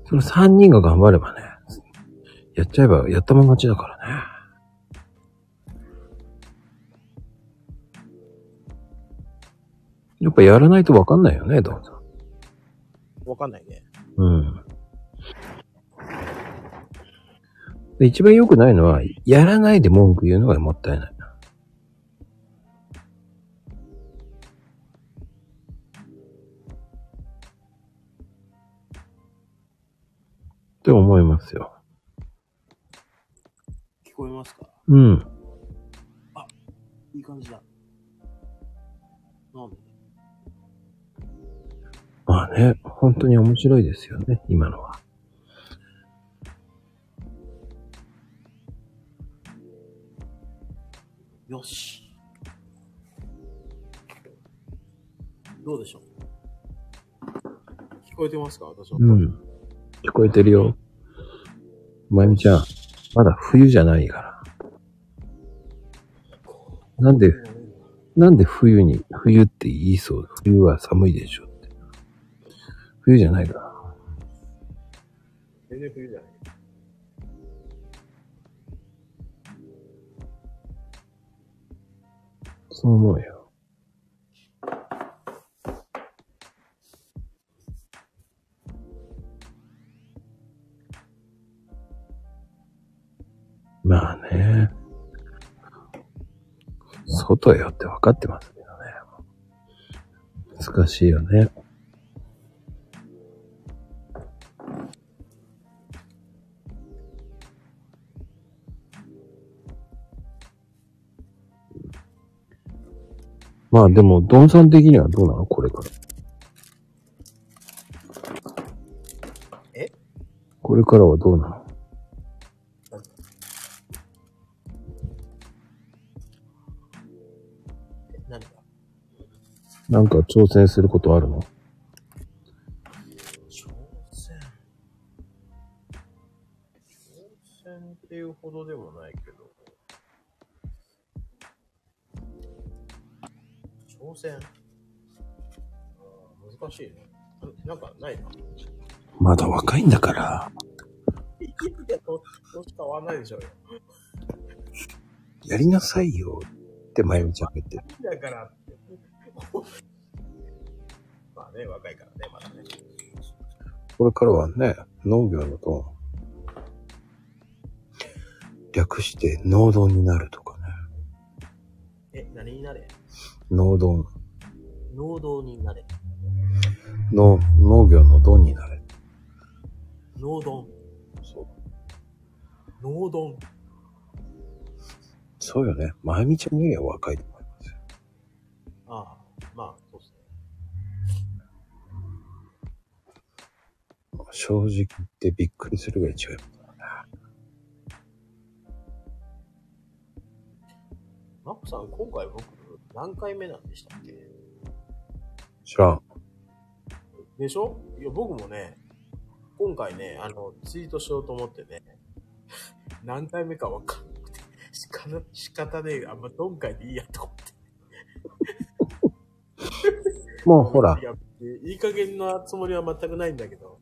その3人が頑張ればね、やっちゃえばやったもん勝ちだからね。やっぱやらないとわかんないよね、どうぞ。わかんないね。うん。で一番良くないのは、やらないで文句言うのがもったいない。って思いますよ。聞こえますか？うん。いい感じだ。なんで？まあね、本当に面白いですよね、今のは。よし。どうでしょう？聞こえてますか？私は。うん。聞こえてるよ。まゆみちゃん、まだ冬じゃないから。なんで、なんで冬に、冬って言いそう？冬は寒いでしょって。冬じゃないから。全然冬じゃない。そう思うよ。まあね。外よって分かってますけどね。難しいよね。まあでも、ドンさん的にはどうなの？これから。え？これからはどうなの？なんか挑戦することあるの？挑戦。挑戦っていうほどでもないけど。挑戦。あー難しいね。ななんかないな。まだ若いんだから。いや、ど年変わんないでしょうよ。やりなさいよってまゆみちゃんが言ってる。だから。*laughs* まあね、若いからね、まだね。これからはね、農業のドン。略して農ドンになるとかね。え、何になれ？農ドン。農道になれ。農、農業のドンになれ。農丼。そう。農丼。そうよね。まゆみちゃんよりは若いまあ、そうですね。正直言ってびっくりするが一番。マコさん、今回僕、何回目なんでしたっけ？知らん。でしょ？いや、僕もね、今回ね、あの、ツイートしようと思ってね、何回目かわかんなくて、仕方、仕方ねえ、あんま今回でいいやと思って。もうほらい、や、いい加減なつもりは全くないんだけど、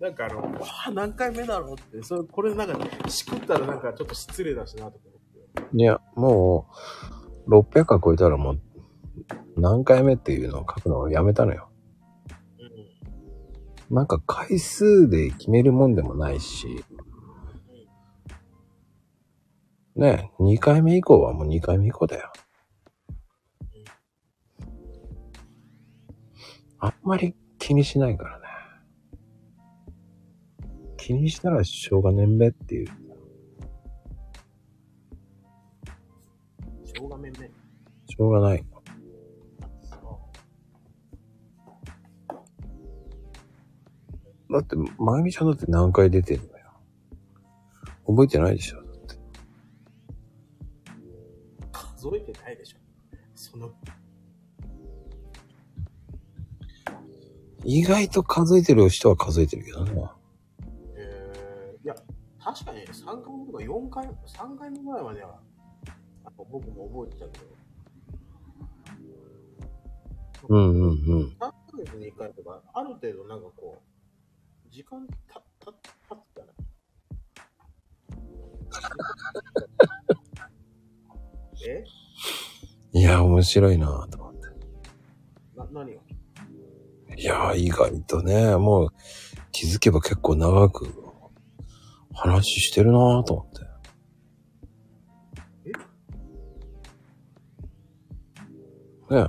なんかあの、わあ、何回目だろうって、それ、これなんか、しくったらなんかちょっと失礼だしなと思って。いや、もう、600回超えたらもう、何回目っていうのを書くのをやめたのよ。うん。なんか回数で決めるもんでもないし、ね、2回目以降はもう2回目以降だよ。あんまり気にしないからね。気にしたらしょうがねんべっていう。しょうがめんね。しょうがない。だって、まゆみちゃんだって何回出てるのよ。覚えてないでしょ。数えてないでしょ。その、意外と数えてる人は数えてるけどね。えー、いや、確かに3回目とか4回、3回目ぐらいまでは、僕も覚えてたけど、うんうんうん。3ヶ月に1回とか、ある程度なんかこう、時間た、た、たってたら。*laughs* え？いや、面白いなぁと。やー、意外とね、もう気づけば結構長く話してるなぁと思って。ね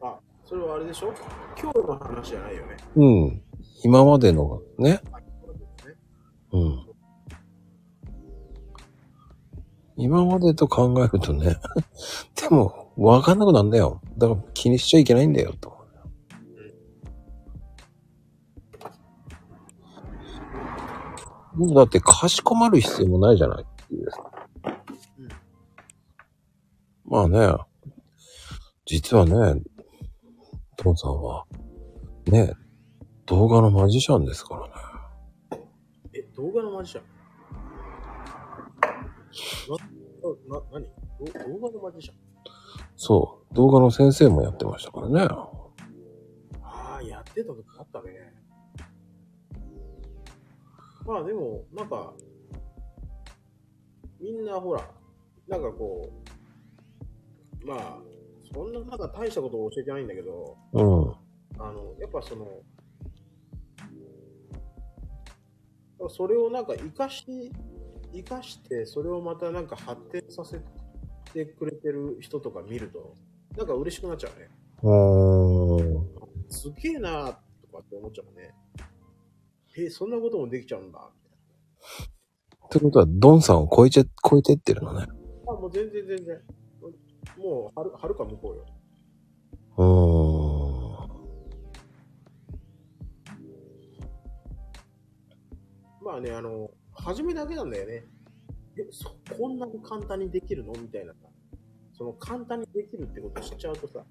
あ、それはあれでしょ？今日の話じゃないよね。うん。今までのね。うん。今までと考えるとね。*laughs* でも、わかんなくなんだよ。だから気にしちゃいけないんだよ、と。だって、かしこまる必要もないじゃないっていう。うんまあね、実はね、父さんは、ね、動画のマジシャンですからね。え、動画のマジシャン？な、な、なにど動画のマジシャン？そう。動画の先生もやってましたからね。ああ、やってた時あったね。まあでも、なんか、みんなほら、なんかこう、まあ、そんななんか大したことを教えてないんだけど、うん。あの、やっぱその、それをなんか活かし、活かして、それをまたなんか発展させてくれてる人とか見ると、なんか嬉しくなっちゃうね。うーん。すげえなーとかって思っちゃうね。え、そんなこともできちゃうんだ。ってことは、ドンさんを超えちゃ、超えてってるのね。あ、もう全然全然。もう、はる、はるか向こうよ。うーん。まあね、あの、初めだけなんだよね。え、そ、こんなに簡単にできるの？みたいなさ。その簡単にできるってことを知っちゃうとさ、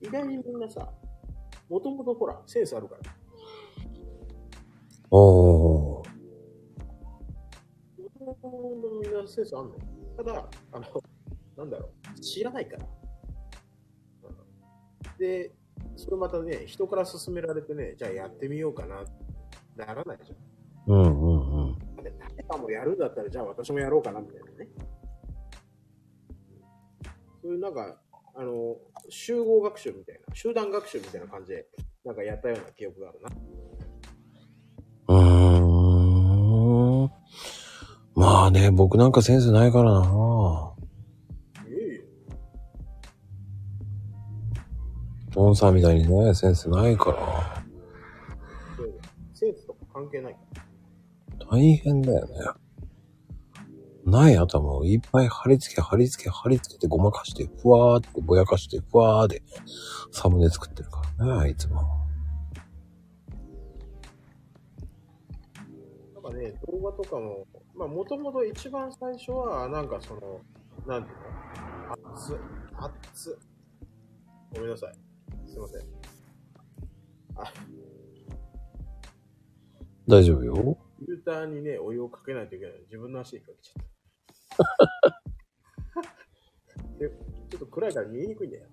意外にみんなさ、もともとほら、センスあるから。おー。センスあんの？ただ、あの、なんだろう、知らないから。うんで、それまたね、人から勧められてね、じゃあやってみようかな、ならないじゃん。うんうんうん。で誰かもやるんだったら、じゃあ私もやろうかな、みたいなね。そういうなんか、あの、集合学習みたいな、集団学習みたいな感じで、なんかやったような記憶があるな。まあね、僕なんかセンスないからな。ドンさんみたいにね、センスないから。センスとか関係ない。大変だよね。ない頭をいっぱい貼り付け、貼り付け、貼り付けてごまかして、ふわーってぼやかして、ふわーでサムネ作ってるからね、いつも。かね、動画とかも、まあ、もともと一番最初は、なんかその、なんていうの熱っ、熱っ。ごめんなさい。すいません。あ、大丈夫よ。フィルターにね、お湯をかけないといけない。自分の足にかけちゃった。*laughs* でちょっと暗いから見えにくいんだよ。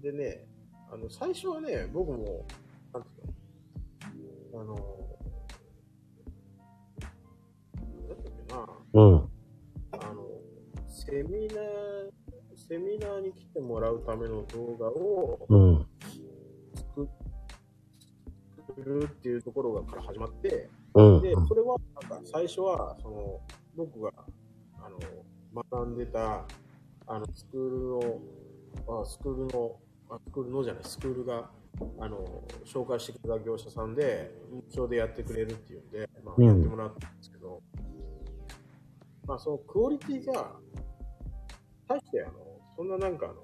でね、あの、最初はね、僕も、なんていうのあの、うん。あの、セミナー、セミナーに来てもらうための動画をうん。作るっていうところから始まって、うん。で、それは、なんか、最初は、その、僕が、あの、学んでた、あの、スクールの、あスクールの、あスクールのじゃない、スクールが、あの、紹介してくれた業者さんで、無償でやってくれるっていうんで、まあ、うんやってもらったんですけど、まあ、そのクオリティが、大して、あの、そんななんか、あの、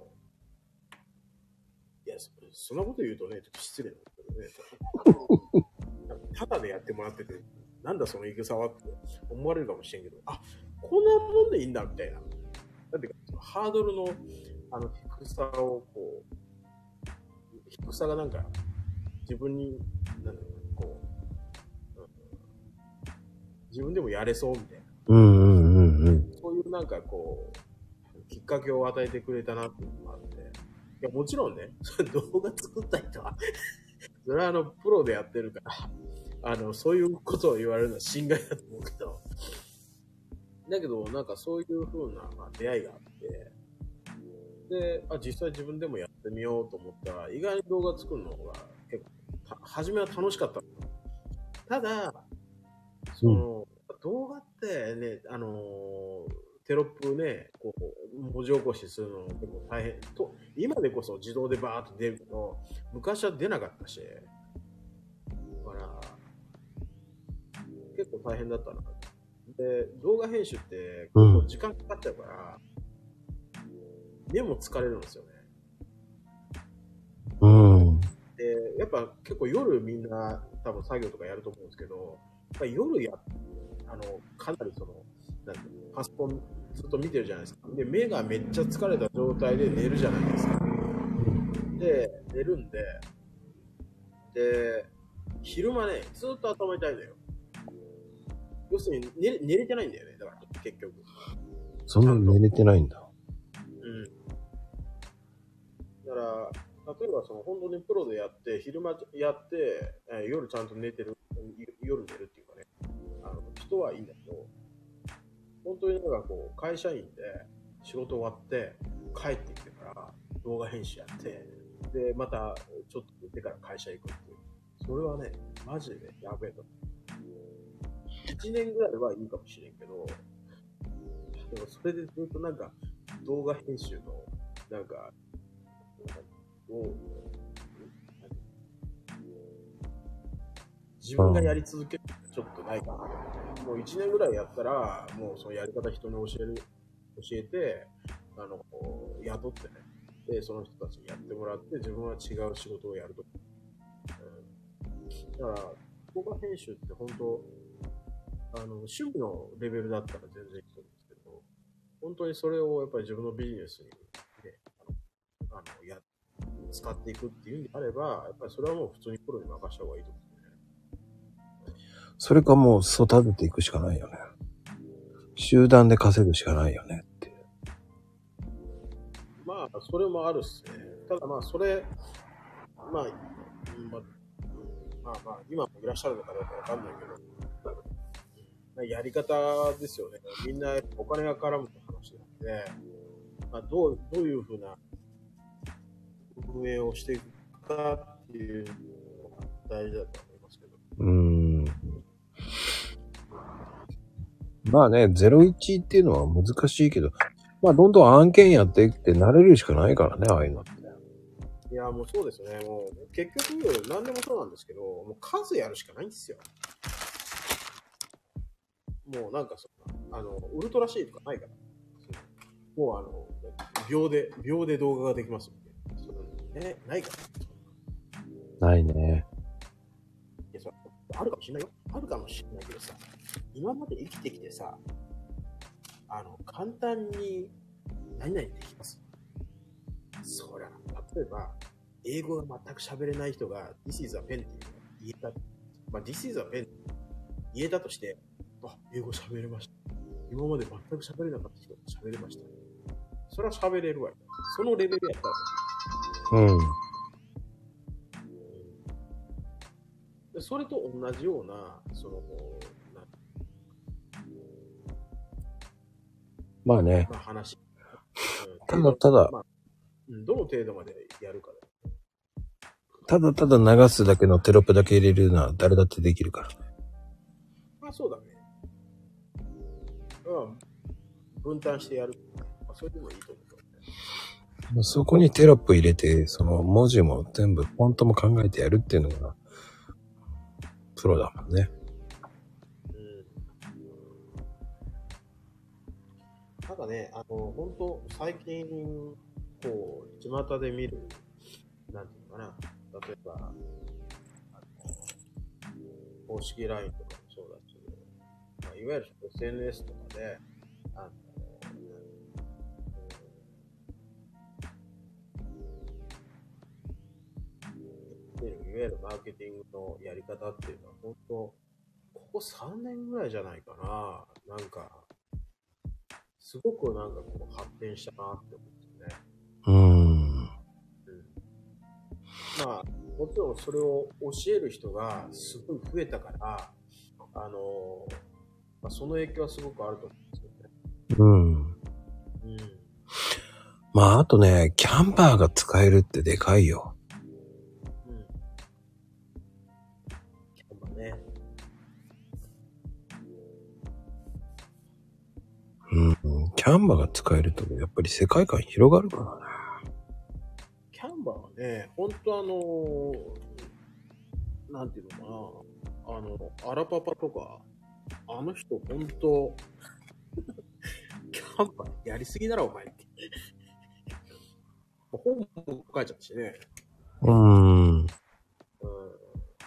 いや、そそんなこと言うとね、ちょっと失礼なんですけどね、*laughs* ただでやってもらってて、なんだそのいぐさはって思われるかもしれんけど、あ、こんなもんでいいんだみたいな。だってハードルのあの低さをこう、低さがなんか自分に、なんだろうこう、うん自分でもやれそうみたいな。うんうんうんうん。そういうなんかこう、きっかけを与えてくれたなっていうのがあって。いや、もちろんね、*laughs* 動画作った人は、*laughs* それはあの、プロでやってるから、あの、そういうことを言われるのは心外だと思うけど、だけど、なんかそういう風な、まあ、出会いがあって、で、あ、実際自分でもやっってみようと思ったら、意外に動画作るのが結構、た初めは楽しかったの。ただ、その、動画ってね、あのーテロップね、こう、文字起こしするの結構大変。と、今でこそ自動でバーッと出るけど、昔は出なかったし、だから、結構大変だったな。で、動画編集って結構時間かかっちゃうから、目も疲れるんですよね。うん。で、やっぱ結構夜みんな多分作業とかやると思うんですけど、やっぱり夜や、あの、かなりその、なんていうのパソコンずっと見てるじゃないですか。で、目がめっちゃ疲れた状態で寝るじゃないですか。で、寝るんで、で、昼間ね、ずっと頭痛いのよ。要するに寝寝れてないんだよね、だから結局。そんなに寝れてないんだ。うん。だから、例えばその本当にプロでやって、昼間やって、えー夜ちゃんと寝てる、い夜寝るっていうかね、人はいいんだけど、本当になんかこう、会社員で仕事終わって帰ってきてから動画編集やって、で、またちょっと寝てから会社行くっていう。それはね、マジで、やべえと。1年ぐらいはいいかもしれんけど、でもそれでずっとなんか動画編集の、なんか、を、自分がやり続けちょっとないかな。もう1年ぐらいやったら、もうそのやり方人に教える、教えて、あの、雇ってね。で、その人たちにやってもらって、自分は違う仕事をやると。うん。だから、動画編集って本当、あの、趣味のレベルだったら全然いいと思うんですけど、本当にそれをやっぱり自分のビジネスに、ね、あの、あのや、使っていくっていうんであれば、やっぱりそれはもう普通にプロに任した方がいいと思う。それかもう育てていくしかないよね。集団で稼ぐしかないよねっていう。まあ、それもあるっすね。ただまあ、それ、まあ、うんまあ、うんまあまあ、今もいらっしゃるのかどうかわかんないけど、まあやり方ですよね。みんなお金が絡む話なんで、まあ、どう、どういうふうな運営をしていくかっていうのが大事だと思いますけど。うーん。まあね、01っていうのは難しいけど、まあどんどん案件やっていって慣れるしかないからね、ああいうのって。いや、もうそうですね。もう、結局、何でもそうなんですけど、もう数やるしかないんですよ。もうなんかそあの、ウルトラ C とかないから。もうあの、秒で、秒で動画ができますんで。そのね、ないから。ないね。いや、それあるかもしれないよ。あるかもしれないけどさ、今まで生きてきてさ、あの、簡単に何々できます。そりゃ、例えば、英語が全く喋れない人が、This is a pen って言えた。まあ、This is a pen 言えたとして、あ、英語喋れました。今まで全く喋れなかった人が喋れました。それは喋れるわよ。そのレベルやったらうん。でそれと同じような、その、まあね。まあ、話。うんただただまあうんどの程度までやるかだ。ただただ流すだけのテロップだけ入れるのは誰だってできるから。まあ、そうだね。うん。分担してやる。まあ、それでもいいと思うね。そこにテロップ入れて、その文字も全部、フォントも考えてやるっていうのが、プロだもんね。ね、あの、本当最近、こう、巷で見る、なんていうのかな。例えば、あの、公式 LINE とかもそうだし、まあ、いわゆる SNS とかで、あの、いわゆるマーケティングのやり方っていうのは、本当ここ3年ぐらいじゃないかな。なんか、すごくなんかこう発展したなって思ってね。うーん。うん。まあ、もちろんそれを教える人がすごい増えたから、あの、まあ、その影響はすごくあると思うんですよね。うん。うん。まあ、あとね、キャンパーが使えるってでかいよ。キャンバーが使えると、やっぱり世界観広がるからね。キャンバーはね、ほんとあのーなんていうのかな。あの、アラパパとか、あの人ほんと、キャンバーやりすぎだろ、お前って。本も書いちゃったしね。うん。うん。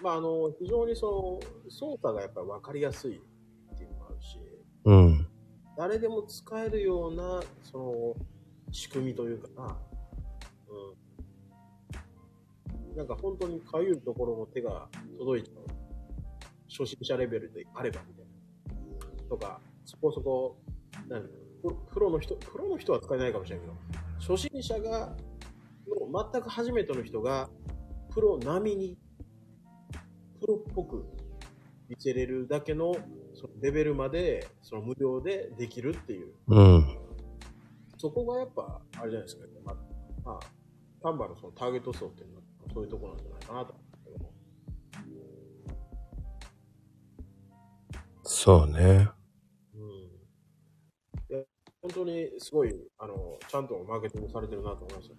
まあ、あの、非常にその、操作がやっぱり分かりやすいっていうのもあるし、うん。誰でも使えるような、その、仕組みというかな。うん。なんか本当にかゆいところの手が届いちゃう。初心者レベルであればみたいな。とか、そこそこ、なんププロの人、プロの人は使えないかもしれないけど、初心者が、もう全く初めての人が、プロ並みに、プロっぽく見せれるだけのそのレベルまで、その無料でできるっていう、うん。そこがやっぱ、あれじゃないですか、ね、まあ、まあ、タンバのそのターゲット層っていうのは、そういうところなんじゃないかなと思うんですけども。そうね。うん。いや、本当にすごい、あの、ちゃんとマーケティングされてるなと思いますよ。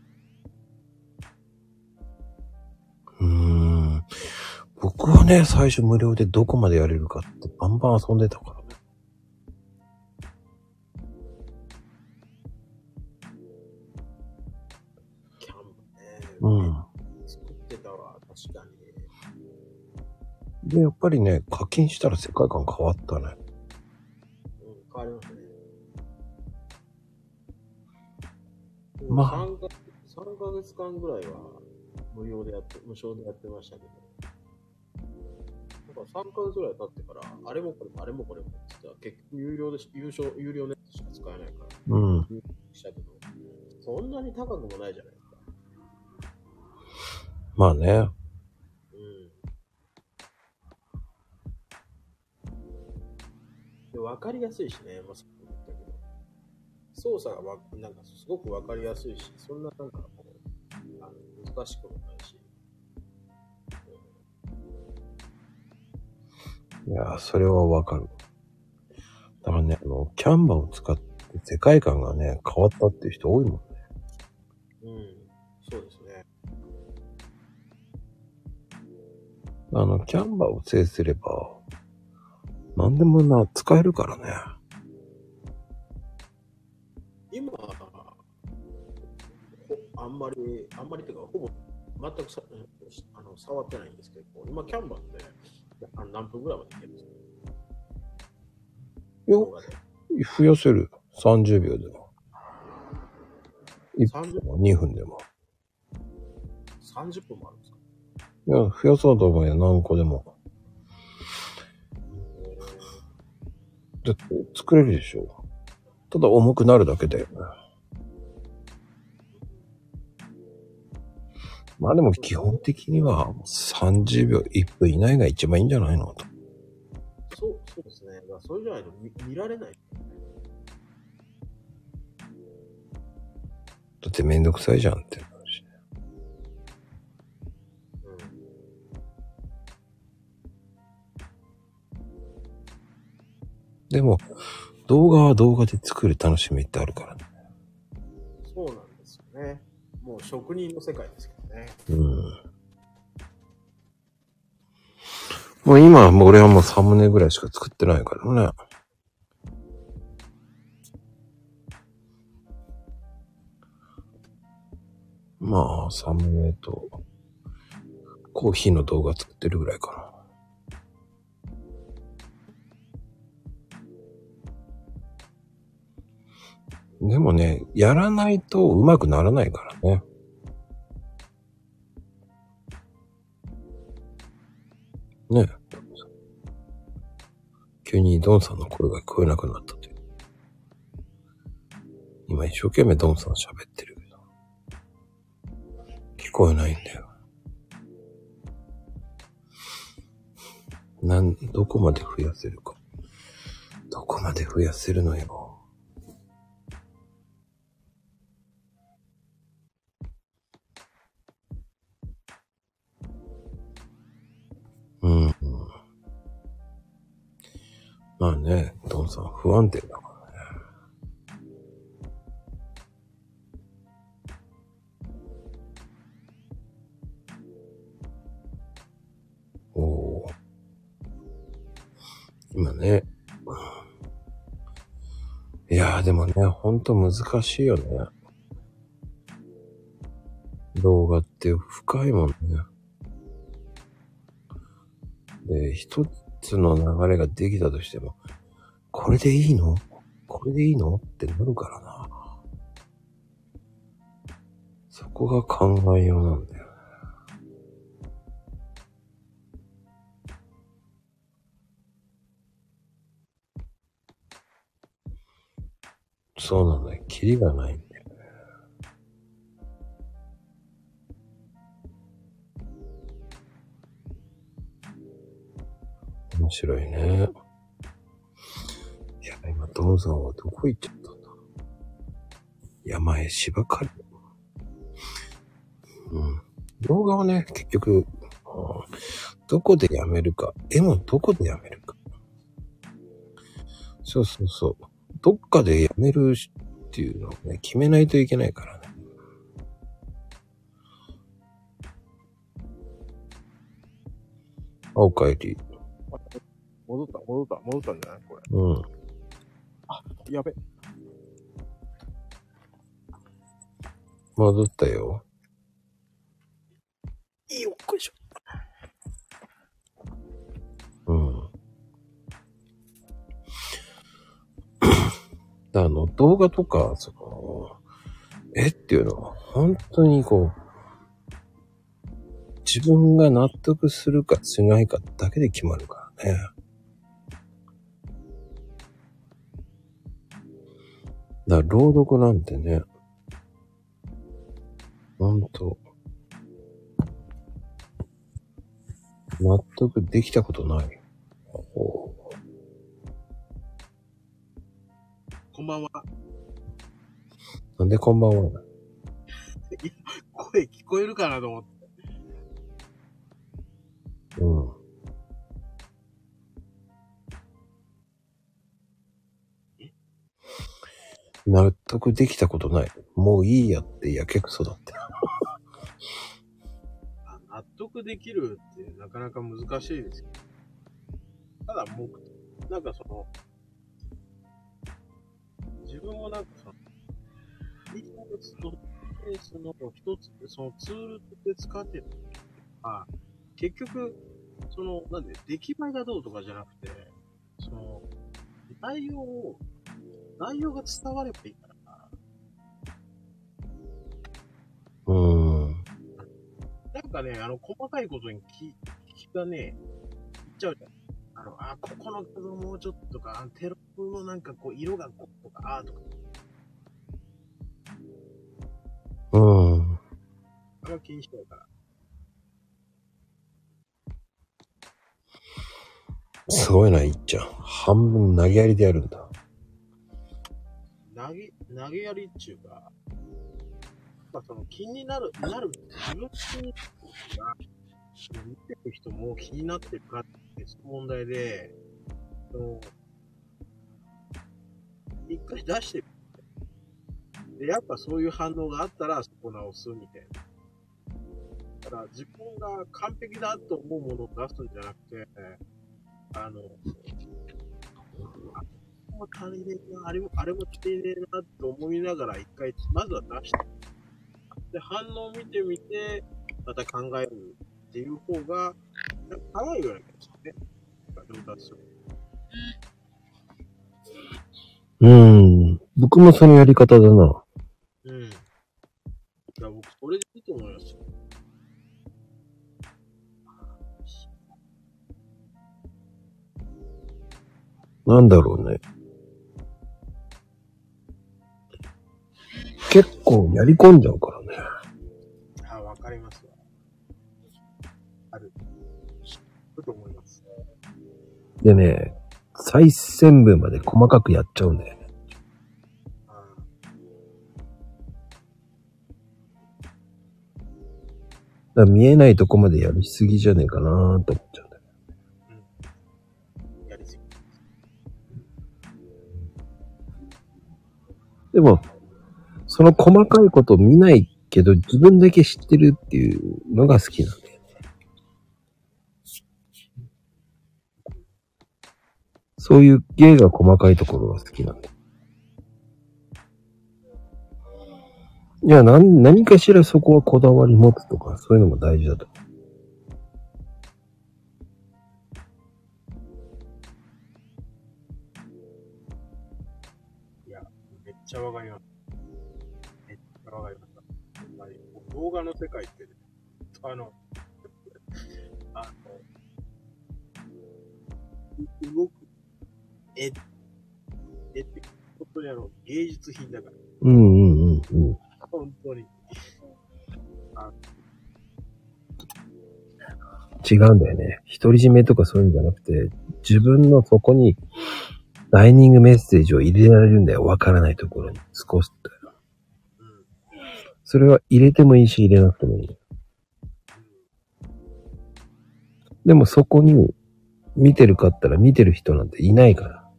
僕はね、最初無料でどこまでやれるかってバンバン遊んでたからね。キャンプね。うん。作ってたわ、確かに。で、やっぱりね、課金したら世界観変わったね。うん、変わりますね。まあ3か、3ヶ月間ぐらいは無料でやって、無償でやってましたけど。か3ヶ月ぐらい経ってから、あれもこれもあれもこれもって言ったら結局有料でし、有償、有料のやつしか使えないから、うん。したけど、そんなに高くもないじゃないですか。まあね。うん。で、わかりやすいしね、まあ、さっきも言ったけど。操作がわ、なんかすごくわかりやすいし、そんななんかこう、あの難しくもないいや、それはわかる。だからね、あの、キャンバーを使って世界観がね、変わったっていう人多いもんね。うん、そうですね。あの、キャンバーを制すれば、何でもな、使えるからね。今、ほあんまり、あんまりというか、ほぼ全くさあの触ってないんですけど、今、キャンバーってあの何分ぐらいまでいけるんですか？動よ、増やせる。30秒でも。1 30分でも2分でも。30分もあるんですか？いや、増やそうと思えば何個でも。だって作れるでしょ。ただ重くなるだけで。まあでも基本的には30秒、1分以内が一番いいんじゃないのと。そう、そうですね。だからそれじゃないと見見られない。だってめんどくさいじゃんって話。でも、動画は動画で作る楽しみってあるからね。そうなんですよね。もう職人の世界ですけどうん。もう今もう俺はもうサムネぐらいしか作ってないからね。まあ、サムネと、コーヒーの動画作ってるぐらいかな。でもね、やらないと上手くならないからね。ねえ。急にドンさんの声が聞こえなくなったという。今一生懸命ドンさん喋ってるけど。聞こえないんだよ。なん、どこまで増やせるか。どこまで増やせるのよ。まあね、ドンさん不安定だからね。おお。今ね。いやーでもね、ほんと難しいよね。動画って深いもんね。で、一つつの流れができたとしても、これでいいの？これでいいの？ってなるからな。そこが考えようなんだよね。そうなんだよ。キリがないんだ面白いね。いや、今、ドンさんはどこ行っちゃったんだ？山へ芝刈り？うん。動画はね、結局、どこでやめるか、絵もどこでやめるか？そうそうそう。どっかでやめるっていうのをね、決めないといけないからね。あ、おかえり。戻った、戻った、戻ったんじゃない？これ。うん。やべ。戻ったよ。いいよ、こいしょ。うん。*coughs* あの、動画とか、その、絵っていうのは、本当にこう、自分が納得するかしないかだけで決まるからね。だ朗読なんてね、ほんと、納得できたことない。ほこんばんは。うなんでこんばんは *laughs* 声聞こえるかなと思って。うん。納得できたことない。もういいやってやけくそだって。あ *laughs* 納得できるってなかなか難しいですけど。ただ、目なんかその、自分もなんかその、ビジネスのベースの一つ、そのツールとして使ってるのは、結局、その、なんで、出来栄えがどうとかじゃなくて、その、内容を、内容が伝わればいいから、うーん。なんかね、あの、細かいことに気、気がね、いっちゃうじゃん。あの、あ、ここの画像もうちょっととか、テロップのなんかこう、色がこうとか、あーとか、うん。あれは気にしないから。すごいな、いっちゃん。半分投げやりでやるんだ。投げ、投げやりっていうか、まあその気になる、なる、自分気になる人が、見てる人も気になってるかってその問題で、その、一回出してみてで、やっぱそういう反応があったらそこ直すみたいな。だから自分が完璧だと思うものを出すんじゃなくて、あの、も足りねえな、あれも、あれも足りねえなって思いながら一回、まずは出して。で、反応を見てみて、また考えるっていう方が、なんか早いような気がするね。上達する。うん。僕もそのやり方だな。うん。いや、僕、それでいいと思いますよ。なんだろうね。結構やり込んじゃうからね。あ、わかりますわ。ある。と思います。でね、再先分まで細かくやっちゃうんだよね。だ見えないとこまでやりすぎじゃねえかなーと思っちゃうんだよ、うん。やりすぎ。でも、その細かいことを見ないけど、自分だけ知ってるっていうのが好きなんだよね。そういう芸が細かいところが好きなんだよ。いや、なん、何かしらそこはこだわり持つとか、そういうのも大事だと画の世界ってね、あの、あの、う動く、絵、絵って、本当にあの、芸術品だから、う。うんうんうんうん。本当に。違うんだよね。独り占めとかそういうんじゃなくて、自分のそこにダイニングメッセージを入れられるんだよ。わからないところに。少し。それは入れてもいいし、入れなくてもいい。でもそこに見てるかったら見てる人なんていないから。だか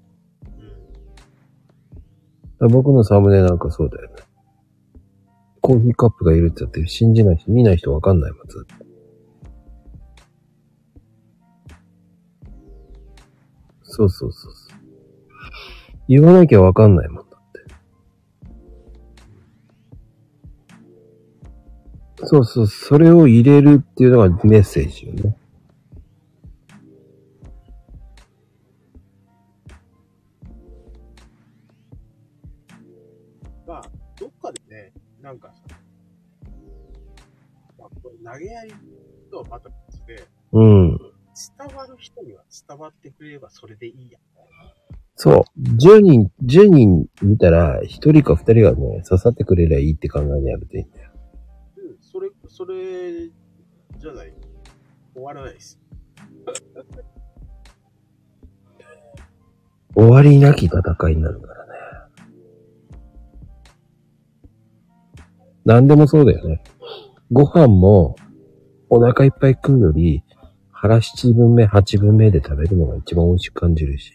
うん。ら僕のサムネなんかそうだよね。コーヒーカップがいるって言って信じないし、見ない人わかんないもん、ずっと。そうそうそうそう。言わなきゃわかんないもんそうそう、それを入れるっていうのがメッセージよね。まあ、どっかでね、なんかさ、まあ、これ投げやりとはまた別で、うん。伝わる人には伝わってくれればそれでいいや。そう。10人、10人見たら、1人か2人がね、刺さってくれりゃいいって考えにやるといいんだよ。うん、それ、じゃない。終わらないです。*laughs* 終わりなき戦いになるからね。何でもそうだよね。ご飯も、お腹いっぱい食うより、腹七分目、八分目で食べるのが一番美味しく感じるし。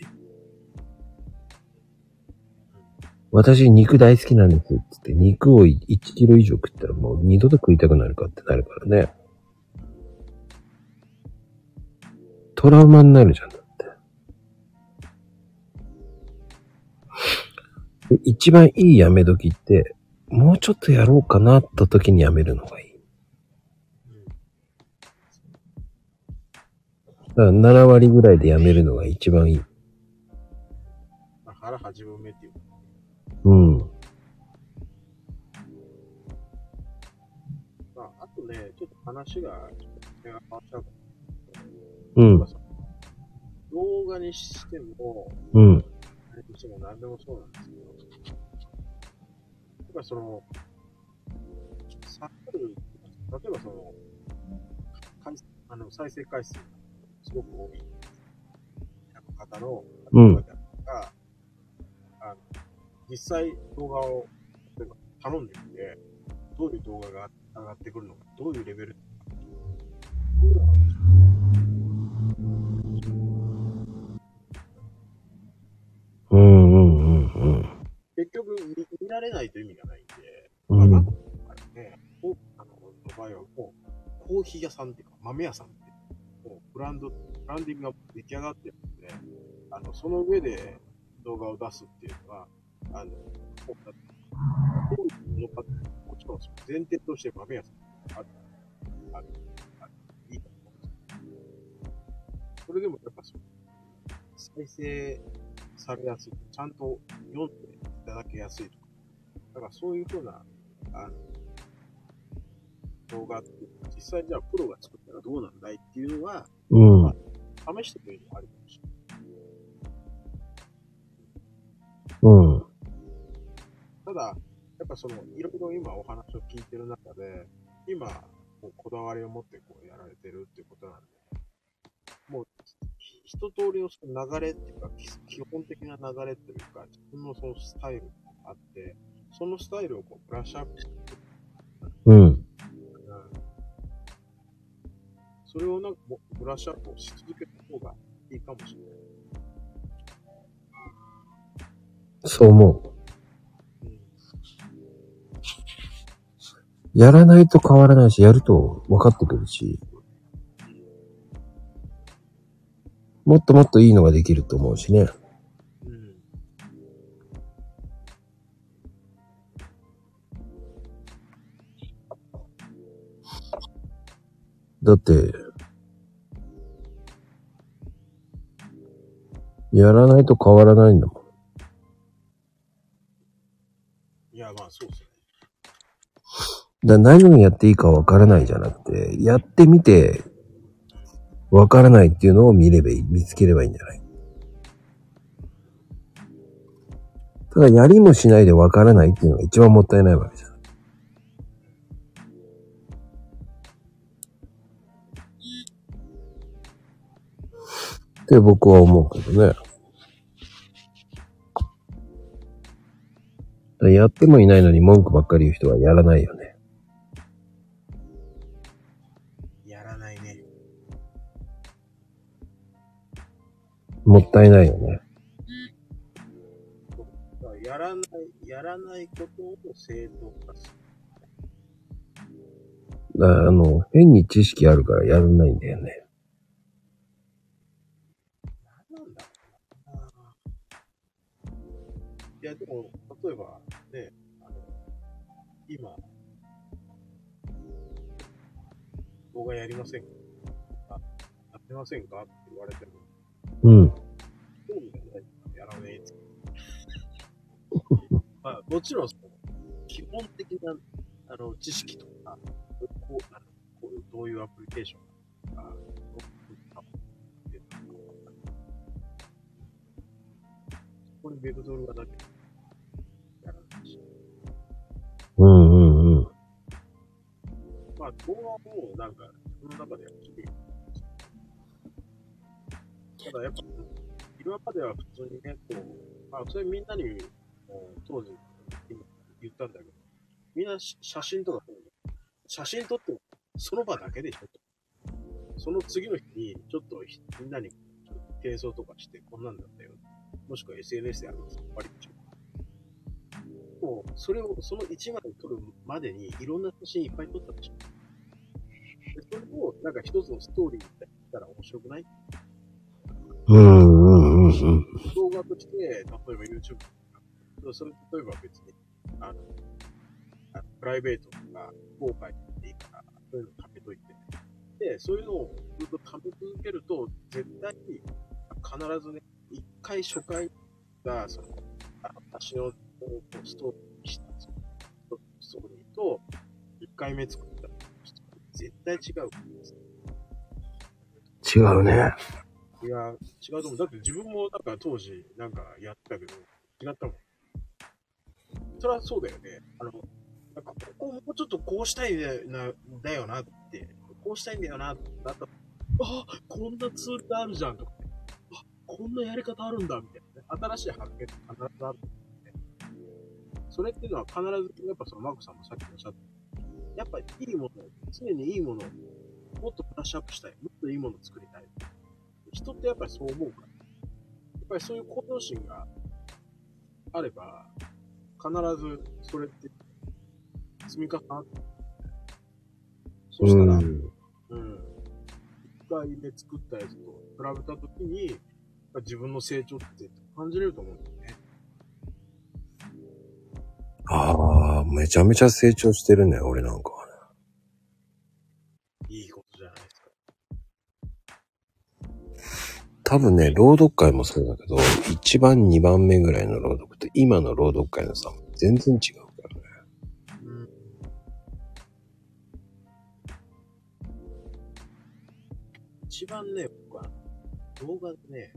私肉大好きなんですって言って、肉を1キロ以上食ったらもう二度と食いたくなるかってなるからね。トラウマになるじゃん、だって。一番いいやめ時って、もうちょっとやろうかなって時にやめるのがいい。だから7割ぐらいでやめるのが一番いい。腹八分目ってうん。まあ、あとね、ちょっと話が、ちょっと手が変わっちゃうんら、。動画にしても、うん。何にしても何でもそうなんですけど、やっぱその、さ例えばその、回あの再生回数がすごく多い方のうん実際動画を例えば頼んでみて、どういう動画が上がってくるのか、どういうレベル？そうんうんうんうん。結局見見られないと意味がないんで、まあ、うんマコね、こうあの、の場合はもう、コーヒー屋さんっていうか、豆屋さんって、もうブランド、ブランディングが出来上がってるんで、あの、その上で動画を出すっていうのは、あの、もうだってどういうものかもちろんその前提として豆屋さんある、ある、あるいいと思うんですけど、それでもやっぱその、再生されやすい、ちゃんと読んでいただけやすいとか、だからそういうふうな、あの、動画って実際じゃあプロが作ったらどうなんだいっていうのは、うん。まあ試してみるのもありかもしれない。うん。ただ、やっぱその、いろいろ今お話を聞いてる中で、今、こうこだわりを持ってこうやられてるっていうことなんで、もう、ひ一通りのその流れっていうか、基基本的な流れっていうか、自分のそのスタイルがあって、そのスタイルをこうブラッシュアップしていくうん。うんそれをなんかブラッシュアップをし続けた方がいいかもしれない。そう思う。やらないと変わらないし、やると分かってくるし、もっともっといいのができると思うしね。だって、やらないと変わらないんだもん。いや、まあそうですよ。だ何をやっていいか分からないじゃなくて、やってみて、分からないっていうのを見ればいい、見つければいいんじゃない？ただ、やりもしないで分からないっていうのが一番もったいないわけじゃん。って僕は思うけどね。やってもいないのに文句ばっかり言う人はやらないよね。もったいないよね。だからやらない、やらないことを正当化する。あの、変に知識あるからやらないんだよね。何なんだろうな。いや、でも、例えば、ね、あの、今、動画やりませんか？あやってませんか？って言われても、うん。やらねえってまあ、もちろんその、基本的な、あの、知識とか、こう、あのこうどういうアプリケーションが、どういうのかっていうのがそこにウェブドルがなきゃやらないし。うんうんうん。まあ、動画もなんか、自分の中では綺麗ただやっぱ、今までは普通にね、こう、まあ、それみんなに、当時、今言ったんだけど、みんな写真とか撮るの写真撮っても、その場だけでしょと。その次の日に、ちょっとみんなに転送とかして、こんなんだったよ。もしくは SNS でやるの終わりでしょ。もう、それを、その1枚撮るまでに、いろんな写真いっぱい撮ったでしょ。でそれを、なんか一つのストーリーみたいにしたら面白くない？うん。うん。うん。動画として、例えば YouTube とか、それ例えば別に、あの、あのプライベートとか、公開でいいから、そういうの貯めといて、で、そういうのをずっと貯め続けると、絶対に、必ずね、一回初回が、その、あの、私の、ストーリーした、ストーリーと、一回目作ったストーリー、絶対違う。違うね。いや、違うと思う。だって自分もなんか当時なんかやったけど、違ったもん。それはそうだよね。あの、なんかここもうちょっとこうしたいんだよな、だよなって、こうしたいんだよなってなったらあ、こんなツールがあるじゃんとか、あ、こんなやり方あるんだみたいなね。新しい発見って必ずあると思う、それっていうのは必ず、やっぱそのマークさんもさっきおっしゃった、やっぱりいいもの、常にいいものをもっとブラッシュアップしたい。もっといいものを作りたい。人ってやっぱりそう思うから。やっぱりそういう向上心があれば、必ずそれって積み重なって、そしたら、ううん。ん。一回目作ったやつと比べたときに、自分の成長って感じれると思うんだよね。ああ、めちゃめちゃ成長してるね、俺なんか多分ね、朗読会もそうだけど、1番、2番目ぐらいの朗読と今の朗読会のさ、全然違うからね。一番ね、僕は動画でね、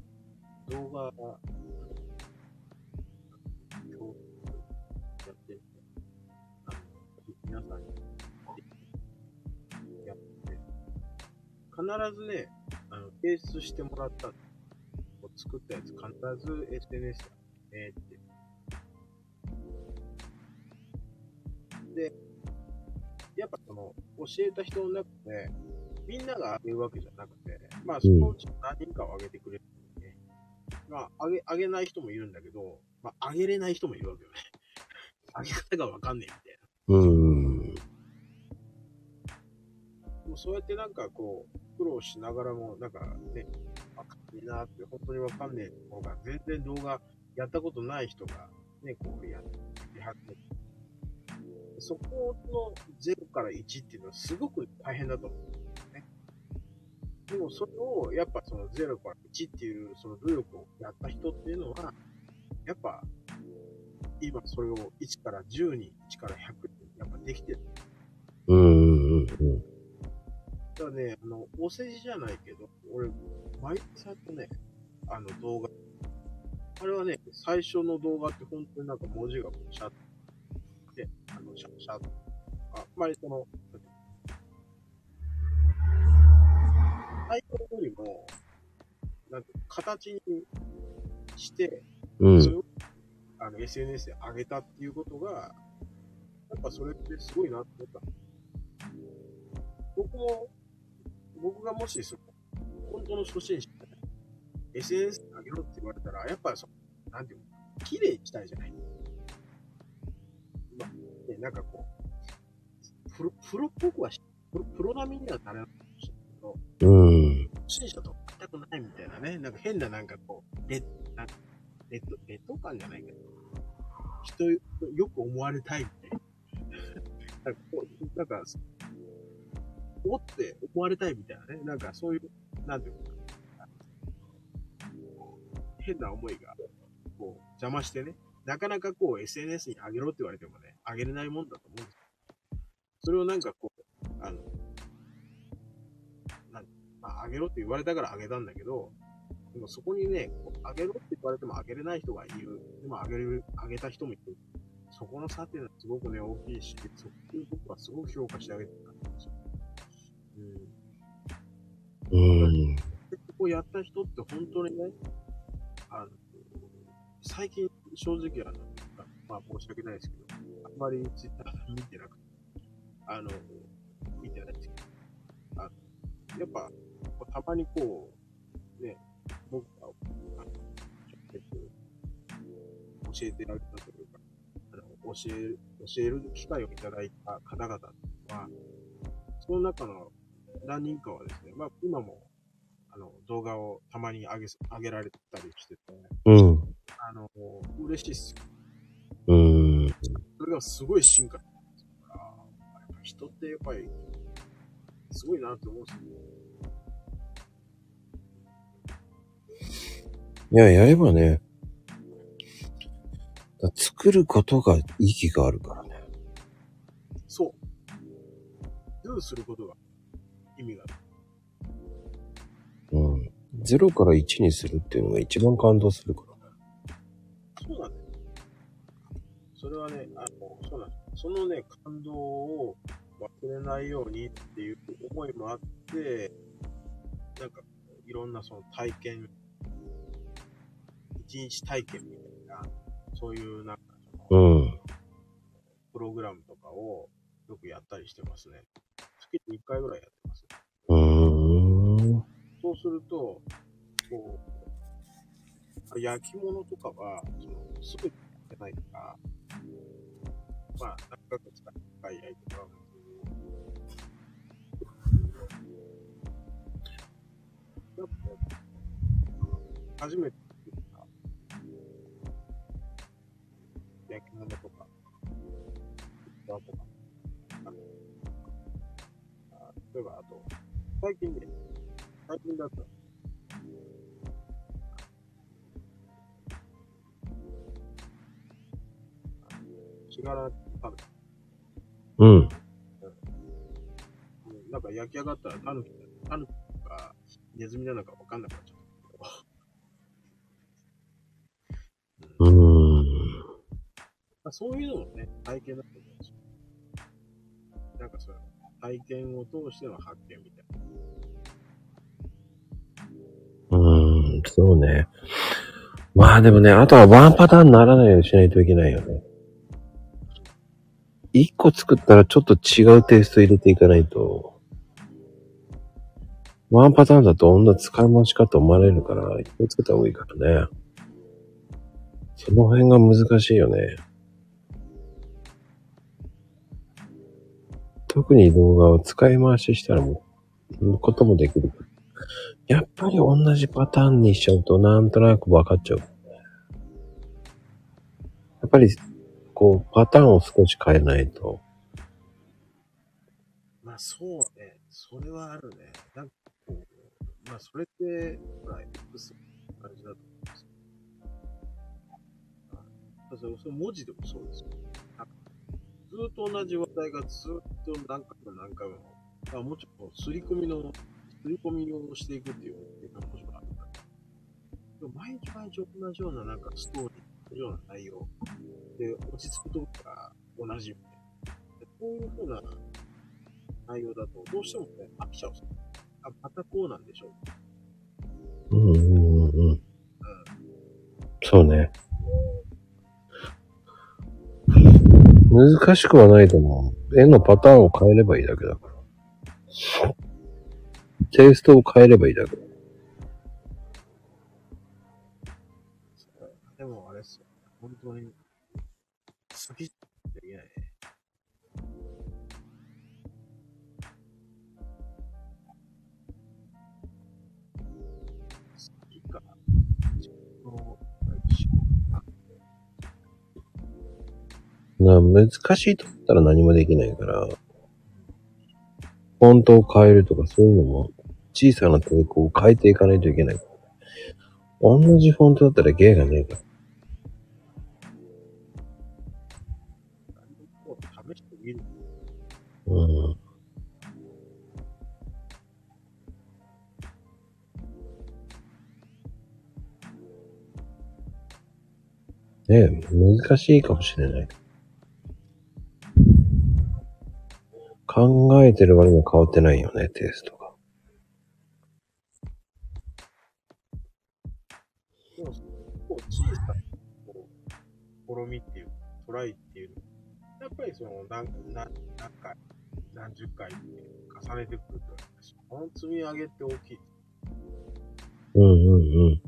動画、今日やって、あの、皆さんにやって、必ずね、あの、提出してもらった、こう作ったやつ必ず SNS だねって。で、やっぱその、教えた人の中で、みんなが上げるわけじゃなくて、まあ、そのうち何人かを上げてくれるんで、まあ、上げ、上げない人もいるんだけど、まあ、上げれない人もいるわけよね。*laughs* 上げ方がわかんねえみたいな。うーん。もそうやってなんかこう、苦労しながらも、なんかね、わかんねえなって、本当にわかんねえ方が、全然動画やったことない人が、ね、こうやってはって、そこの0から1っていうのはすごく大変だと思うんですね。でもそれを、やっぱその0から1っていうその努力をやった人っていうのは、やっぱ、今それを1から10に、1から100にやっぱできてる。うんうんうんうん。だからね、あの、お世辞じゃないけど、俺、毎朝とね、あの動画、あれはね、最初の動画って本当になんか文字がこうシャッて、あの、シャッシャッ。あ、まりその、タイトルよりも、なんていうの形にして、うん。それを、あの、SNS で上げたっていうことが、やっぱそれってすごいなって思った。僕も、僕がもしそ、本当の初心者で、SNS に上げろって言われたら、やっぱその、なんていうの、綺麗にしたいじゃない。まあ、ね、なんかこう、プロ、プロっぽくはし、プロプロ並みにはなれなかもしれないけど、うん。初心者と全くないみたいなね、なんか変ななんかこう、レなんか劣等、劣等感じゃないけど、人よく思われたいみたいな。*laughs* なんか、おって思われたいみたいなね、なんかそういう、なんていうか変な思いが、こう、邪魔してね、なかなかこう SNS に上げろって言われてもね、上げれないもんだと思うんですよ。それをなんかこう、あの、なんまあ、上げろって言われたから上げたんだけど、でもそこにね、上げろって言われても上げれない人がいる。でも上げる、上げた人もいる。そこの差っていうのはすごくね、大きいし、そこを僕はすごく評価してあげてたんですよ。うん。うん。ここやった人って本当にね、あの、最近正直あの、まあ申し訳ないですけど、あん。まりツイッター見てなくて、あの、見てないですけど、あのやっぱ、こうたまにこう、ね、僕が、あの、直接教えてあげたというか、あの教える、教える機会をいただいた方々は、その中の何人かはですね、まあ今もあの、動画をたまに上げす、上げられたりしてて、うん。あの、嬉しいっすよ。うん。それがすごい進化するから、やっぱ人ってやっぱり、すごいなって思うんですよ。いや、やればね、だ作ることが意義があるからね。そう。ズーすることが意味がある。うん。0から1にするっていうのが一番感動するからね。そうなんだよ。それはね、あの、そうなんです。そのね、感動を忘れないようにっていう思いもあって、なんか、いろんなその体験、一日体験みたいな、そういうなんか、うん。プログラムとかをよくやったりしてますね。月に1回ぐらいやって。うん。そうすると、こう、焼き物とかは、その、すぐに焼けないから、まあ、何ヶ月かに1回焼いてもらうんですけど、やっぱ、初めて作った焼き物とか、器とか、あのあ例えば、あと、最近ね、最近だと、しがら食べた。うん。うん。なん。か焼き上がったらタヌキ、タヌキかネズミなのかわかん。なくなっちゃった。うん。うん。まあ、そういうのもね、体験だと思うん。ですよ。なん。かその、体験を通しての発見みたいな。うーん、そうね。まあでもね、あとはワンパターンにならないようにしないといけないよね。一個作ったらちょっと違うテイスト入れていかないと、ワンパターンだと女使い回しかと思われるから、気をつけた方がいいからね。その辺が難しいよね。特に動画を使い回ししたらもう、こともできる。やっぱり同じパターンにしちゃうとなんとなく分かっちゃう。やっぱり、こう、パターンを少し変えないと。まあそうね。それはあるね。なんか、まあそれって、ほら、X の感じだと思うんですよ。あそれそれ文字でもそうですよ。ずっと同じ話題がずっと何回も何回も、まあもちろん、すり込みの、すり込みをしていくっていうのがもちろんあるから。でも毎日毎日同じようななんかストーリー、同じような内容で落ち着くとこが同じみたいな。でこういうふうな内容だと、どうしてもね、飽きちゃうんですよ。あ、またこうなんでしょう。うんうんうんうん。うん。そうね。難しくはないと思う。絵のパターンを変えればいいだけだから。テイストを変えればいいだけ。だ難しいと思ったら何もできないから、フォントを変えるとかそういうのも小さな抵抗を変えていかないといけない。同じフォントだったら芸がねえから。うん。ねえ、難しいかもしれない。考えてる割には変わってないよね、テイストが。でも、こう小さな、こう、試みっていう、トライっていうのやっぱりその、何、何、何回、何十回って重ねてくると、その積み上げって大きい。うんうんうん。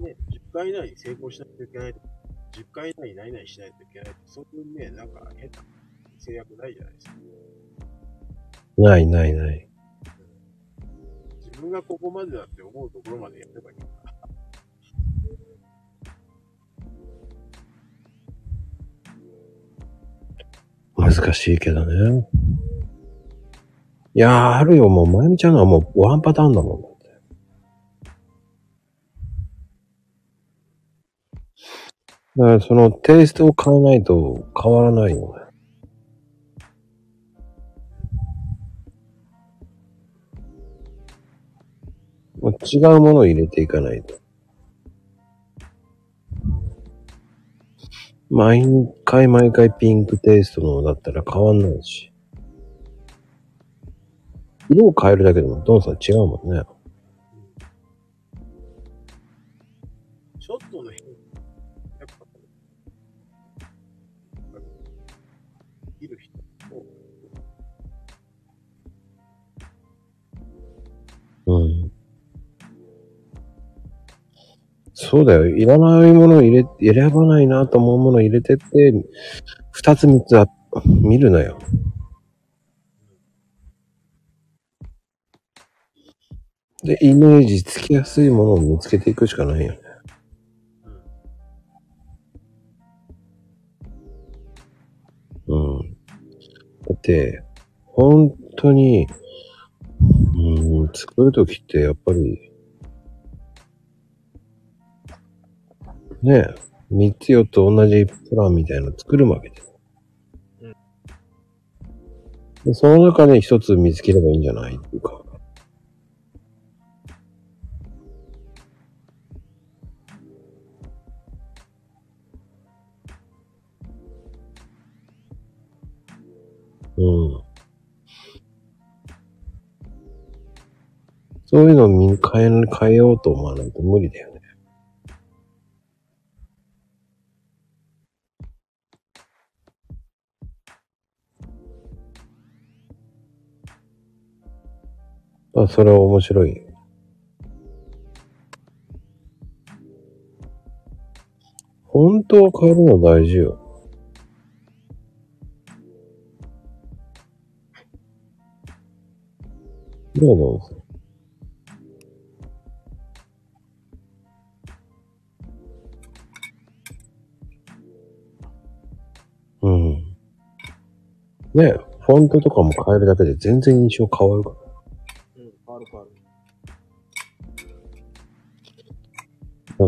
ね、10回以内に成功しないといけないとか、10回以内に何々しないといけないと、そういうね、なんか変な制約ないじゃないですか。ないないない。自分がここまでだって思うところまでやればいいから。難しいけどね。いやー、あるよ、もう、まゆみちゃんのはもうワンパターンだもん。だからそのテイストを変えないと変わらないよね。もう違うものを入れていかないと。毎回毎回ピンクテイストのだったら変わんないし。色を変えるだけでもどんさん違うもんね。そうだよ。いらないものを入れ、選ばないなと思うものを入れてって、二つ三つあ見るなよ。で、イメージつきやすいものを見つけていくしかないよね。うん。だって、本当に、うん、作るときってやっぱり、ねえ、三つ四つ同じプランみたいなの作るわけです。でその中で一つ見つければいいんじゃない？っていうか。うん。そういうのを見変え、変えようと思わないと無理だよね。あ、それは面白い。本当は変えるの大事よ。どうぞ。うん。ねフォントとかも変えるだけで全然印象変わるから。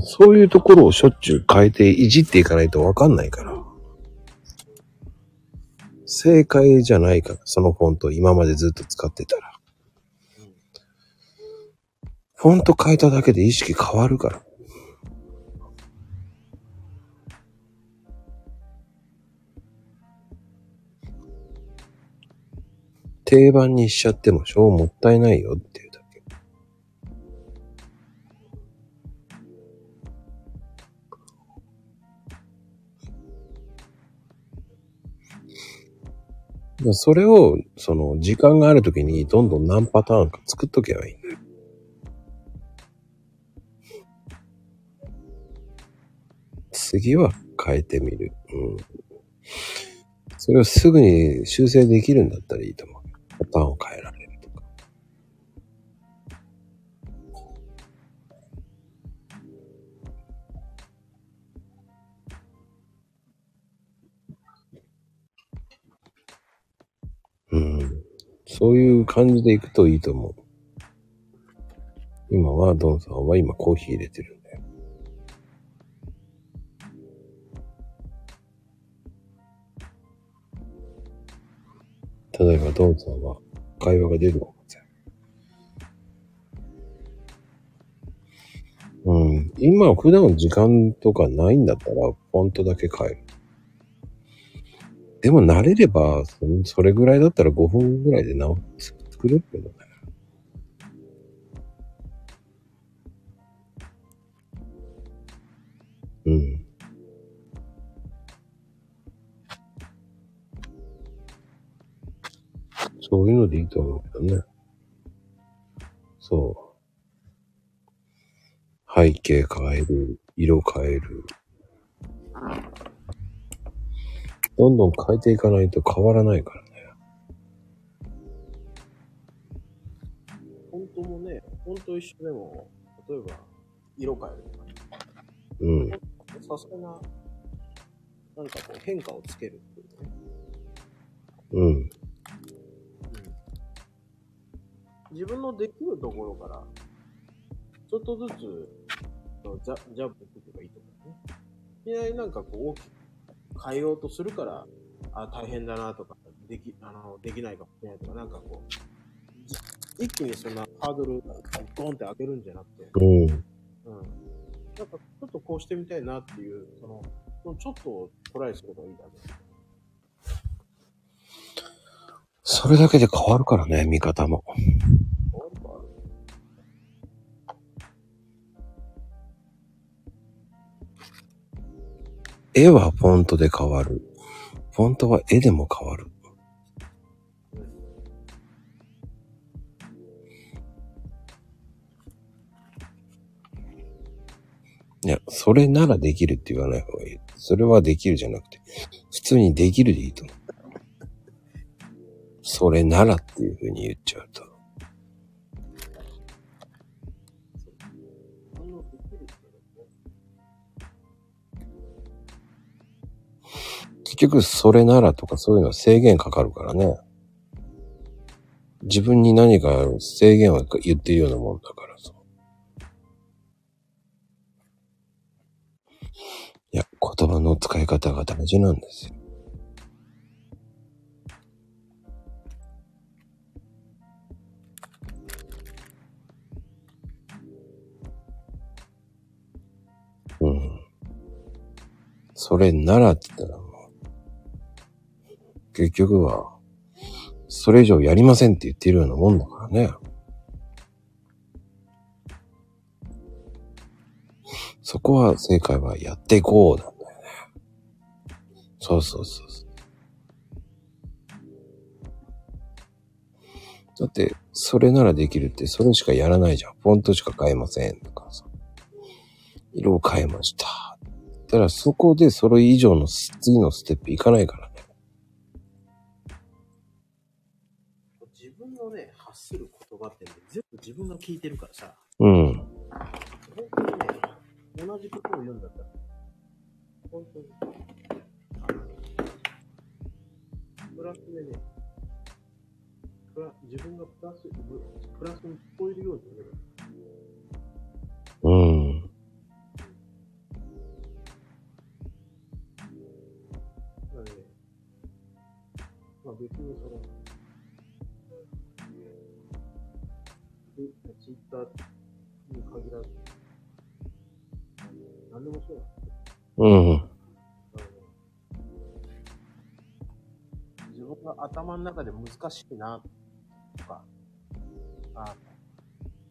そういうところをしょっちゅう変えていじっていかないとわかんないから。正解じゃないから、そのフォント今までずっと使ってたら。フォント変えただけで意識変わるから。定番にしちゃってもしょうもったいないよってそれを、その、時間があるときにどんどん何パターンか作っとけばいいんだよ。次は変えてみる。うん。それをすぐに修正できるんだったらいいと思う。パターンを変えられるそういう感じでいくといいと思う。今は、ドンさんは今コーヒー入れてるんだよ。例えば、ドンさんは会話が出るかもしれない。うん。今、普段時間とかないんだったら、フォントだけ変える。でも慣れれば、それぐらいだったら5分ぐらいで直す作れるけどね。うん。そういうのでいいと思うけどね。そう。背景変える、色変える。どんどん変えていかないと変わらないからね。本当もね、本当一緒でも、例えば、色変えるとか、うん。さすがな、なんかこう変化をつけるっていうね。うん。自分のできるところから、ちょっとずつ、ジャジャンプしていけばいいと思うね。いきなりなんかこう大きく変えようとするから、あ、大変だなとか、でき、あの、できないかもしれないとか、なんかこう、じ一気にそんなハードル、ゴンって上げるんじゃなくて、うん。うん。なんか、ちょっとこうしてみたいなっていう、その、そのちょっとをトライするのがいいだね。それだけで変わるからね、見方も。絵はフォントで変わる。フォントは絵でも変わる。いや、それならできるって言わない方がいい。それはできるじゃなくて、普通にできるでいいと思う。それならっていう風に言っちゃうと。結局、それならとかそういうのは制限かかるからね。自分に何か制限を言っているようなもんだからさ。いや、言葉の使い方が大事なんですよ。うん。それならって言ったら、結局は、それ以上やりませんって言ってるようなもんだからね。そこは正解はやっていこうなんだよね。そうそうそうそう。だって、それならできるって、それしかやらないじゃん。フォントしか変えませんとかさ。色を変えました。ったら、そこでそれ以上の次のステップいかないからする言葉ってね、全部自分が聞いてるからさ、うん。本当にね、同じことを言うんだったら、本当に、プラスでね、プラ自分がプラス、プラスに聞こえるように言える。うん。まあ別にその、ターに限らず、何でもそうなんですよ。うん。自分が頭の中で難しいな、とか、あ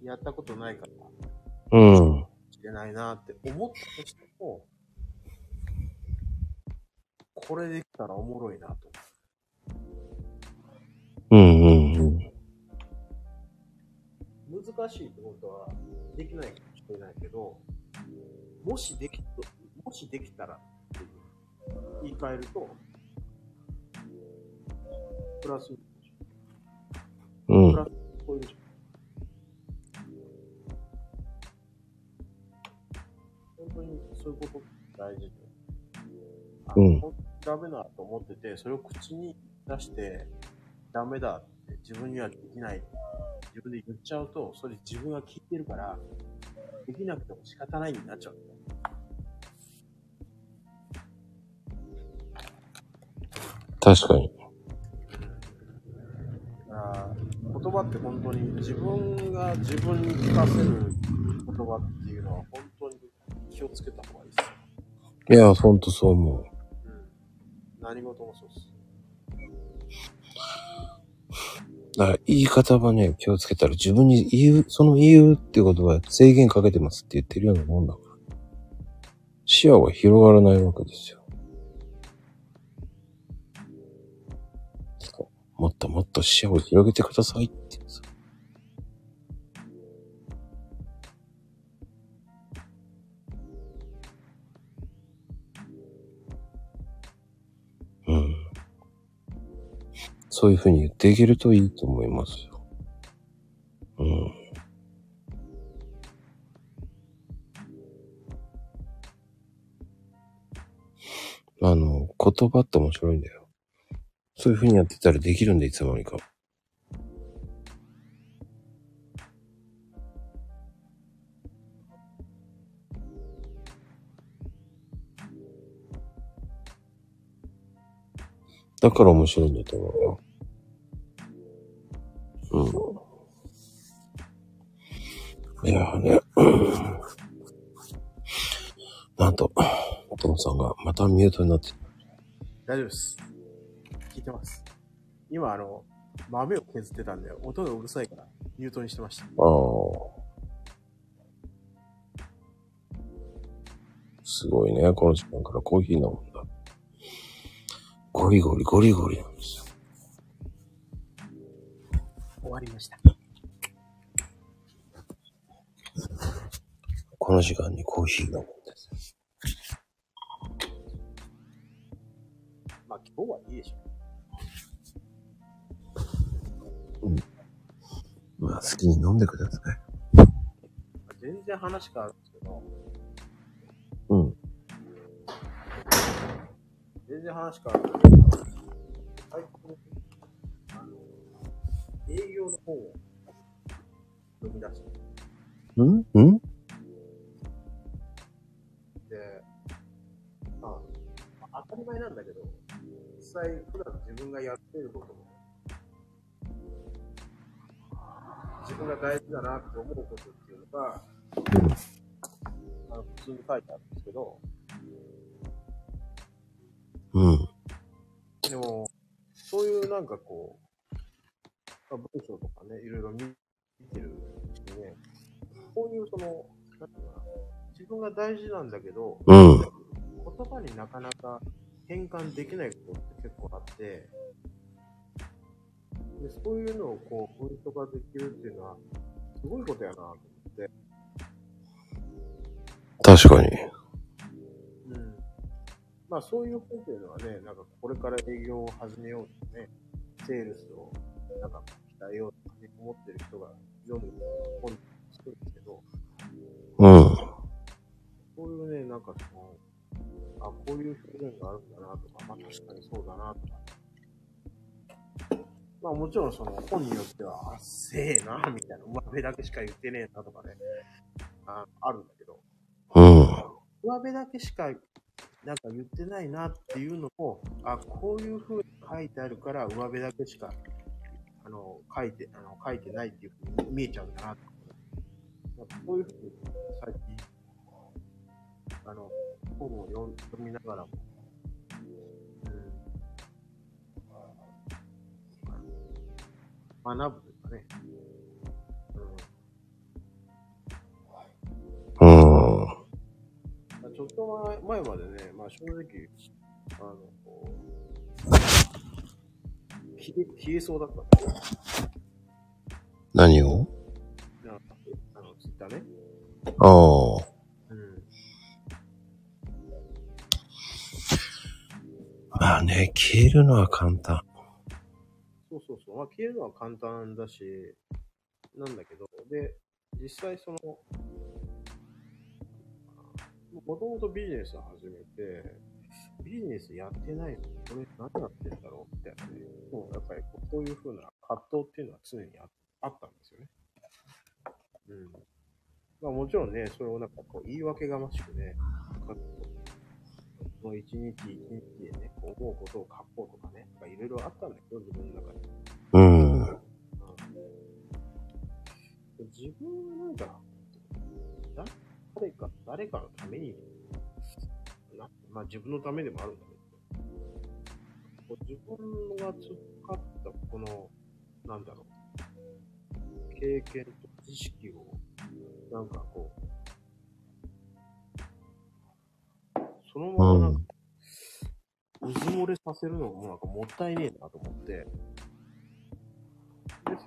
やったことないから、うん。しれないなって思ったとしても、これできたらおもろいなと。うん。うん。難しいってことはできないかもしれないけど、もしできと、もしできたらっていう言い換えると、プラス、うんプ。ラスこういう。本当にそういうこと大事で。あうんダメだと思ってて、それを口に出して、ダメだって自分にはできない。自分で言っちゃうと、それ自分が聞いてるから、できなくても仕方ないになっちゃう。確かに。あー言葉って本当に自分が自分に聞かせる言葉っていうのは本当に気をつけた方がいいですよ。いや、ほんとそう思う。うん。何事もそうです。だから言い方はね、気をつけたら自分に言う、その言うってことは制限かけてますって言ってるようなもんだから。視野は広がらないわけですよ。もっともっと視野を広げてくださいっそういうふうに言っていけるといいと思いますよ。うん。あの、言葉って面白いんだよ。そういうふうにやってたらできるんで、いつの間にか。だから面白いんだと思うよ。うん。いやーね、う *coughs* んなんと、トムさんがまたミュートになって大丈夫です。聞いてます。今、あの、豆を削ってたんで、音がうるさいから、ミュートにしてました。ああ。すごいね。この時間からコーヒー飲むんだ。ゴリゴリゴリゴリなんですよ。終わりました。この時間にコーヒー飲むんです。まあ、今日はいいでしょ。まあ好きに飲んでください。全然話変わるんですけど、うん。全然話変わるんですけど、営業の本を読み出して、ん？ん？で、まあ、当たり前なんだけど、実際普段自分がやっていることも、自分が大事だなって思うことっていうのが、あの普通に書いてあるんですけど、うん。でも、そういうなんかこう、まあ、文章とかね、いろいろ見てるうちにね、こういうその、なんていうのかな、自分が大事なんだけど、うん。言葉になかなか変換できないことって結構あって、でそういうのをこう、文章化できるっていうのは、すごいことやなと思って、確かに。うん。まあそういう本というのはね、なんかこれから営業を始めようとかね、セールスをなんか鍛えようとかね、思ってる人が読む本作るんですけど、うん。そういうね、なんかその、あ、こういう表現があるんだなとか、まあ確かにそうだなとか。まあもちろんその本によっては、あっせえな、みたいな、上辺だけしか言ってねえなとかね、ああるんだけど、うん。上辺だけしかなんか言ってないなっていうのも、あ、こういう風に書いてあるから上辺だけしか、あの、書いて、あの、書いてないっていう風に見えちゃうんだなとか。なんかそういう風に最近、あの、本を読読みながらも、うん、学ぶというかね、うん、うん。まあちょっと前前までね、まあ正直、あの、こう消え消えそうだった何を？あの、ツイッターね。ああ。うん。まあね、消えるのは簡単。そうそうそう。まあ消えるのは簡単だし、なんだけど、で、実際その、もともとビジネスを始めて、ビジネスやってないのに、これ何やってんだろうみたいなね。もうやっぱりこうこういう風な葛藤っていうのは常にああったんですよね。うん。まあもちろんね、それをなんかこう言い訳がましくね、かもう一日一日でね、こう思うことを書こうとかね、いろいろあったんだけど、自分の中で。うん。うん自分はなんか、だ誰か、誰かのためにな、まあ自分のためでもあるんだけど、自分が培ったこの、なんだろう、経験と知識を、なんかこう、そのままなんか、うず漏れさせるのもなんかもったいねえなと思って、で、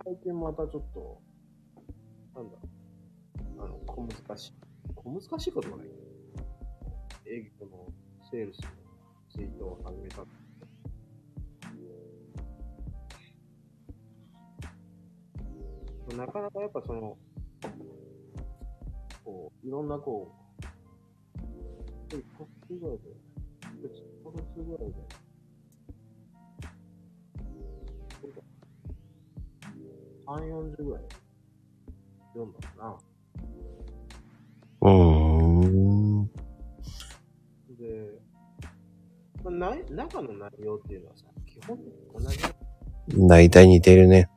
最近またちょっと、なんだろう、あの、小難しい。小難しいことはない。けど、営業のセールスのツイートを始めた。なかなかやっぱその、こう、いろんなこう、1ヶ月ぐらいで、1ヶ月ぐらいで、3、40ぐらい読んだかな。で、まあ、ない中の内容っていうのはさ、基本同じ、大体似てるね。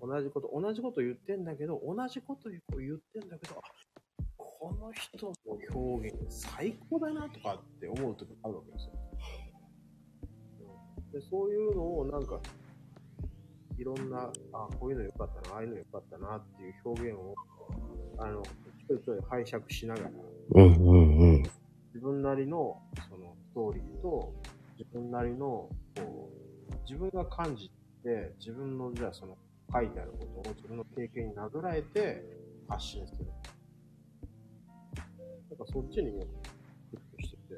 うん、同じこと、同じこと言ってんだけど、同じこと言ってんだけど、あこの人の表現最高だなとかって思う時あるわけですよ。うんでそういうのをなんか、いろんな、あ、こういうの良かったな、ああいうの良かったなっていう表現を、あの、ちょいちょい拝借しながら、うんう分なりのそのストーリーと自分なりのこう自分が感じて自分のじゃあその書いてあることを自分の経験になぞらえて発信する。なんかそっちにね、クックしてて。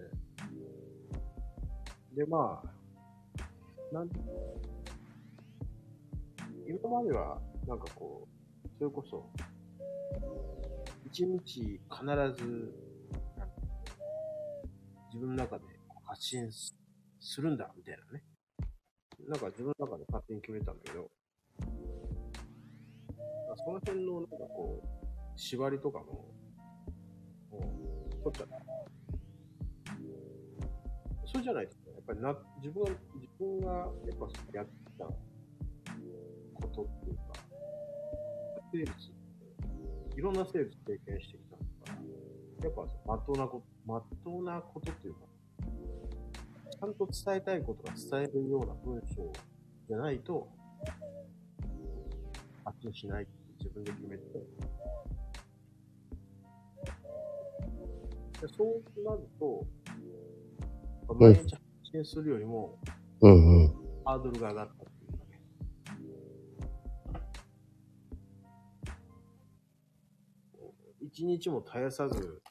で、まあ、なんていうの今まではなんかこう、それこそ、一日必ず自分の中で発信すするんだ、みたいなね。なんか自分の中で勝手に決めたんだけど、その辺のなんかこう、縛りとかも、もう、取っちゃった。そうじゃないと、やっぱりな、自分が、自分が、やっぱやったことっていうか、セールスって、いろんなセールス経験してきたから、やっぱ、まっとうなこと、まっとうなことっていうか、ちゃんと伝えたいことが伝えるような文章じゃないと、発信しないって自分で決めて、でそうなると、毎日発信するよりも、ハードルが上がったっていうかね。一日も絶やさず、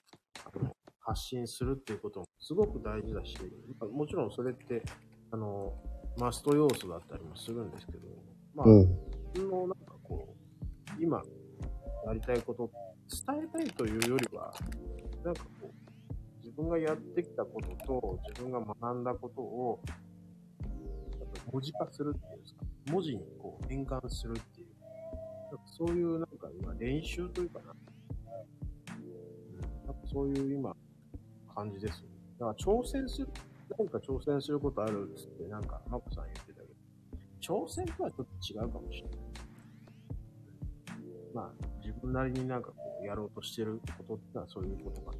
発発信するっていうこともすごく大事だし、まあもちろんそれって、あの、マスト要素だったりもするんですけど、まあ、うん。自分のなんかこう、今やりたいこと、伝えたいというよりは、なんかこう、自分がやってきたことと、自分が学んだことを、やっぱ文字化するっていうんですか、文字にこう変換するっていう、なんかそういうなんか今練習というかな、うん、なんかそういう今感じですよね。だから挑戦する、何か挑戦することあるっつって、なんか、マコさん言ってたけど、挑戦とはちょっと違うかもしれない。まあ、自分なりになんかこう、やろうとしてることってのはそういうことか。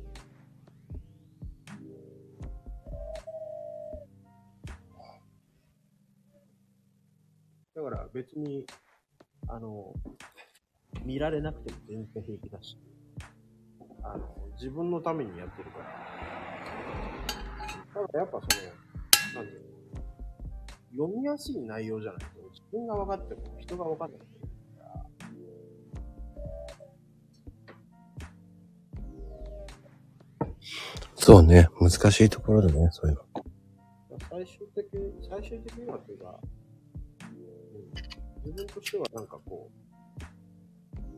だから別に、あの、見られなくても全然平気だし、あの、自分のためにやってるから。ただやっぱその、なんていうの読みやすい内容じゃないと、自分が分かっても人が分かんない。そうね。難しいところだね、そういうの。最終的に、最終的にはというか、自分としてはなんかこ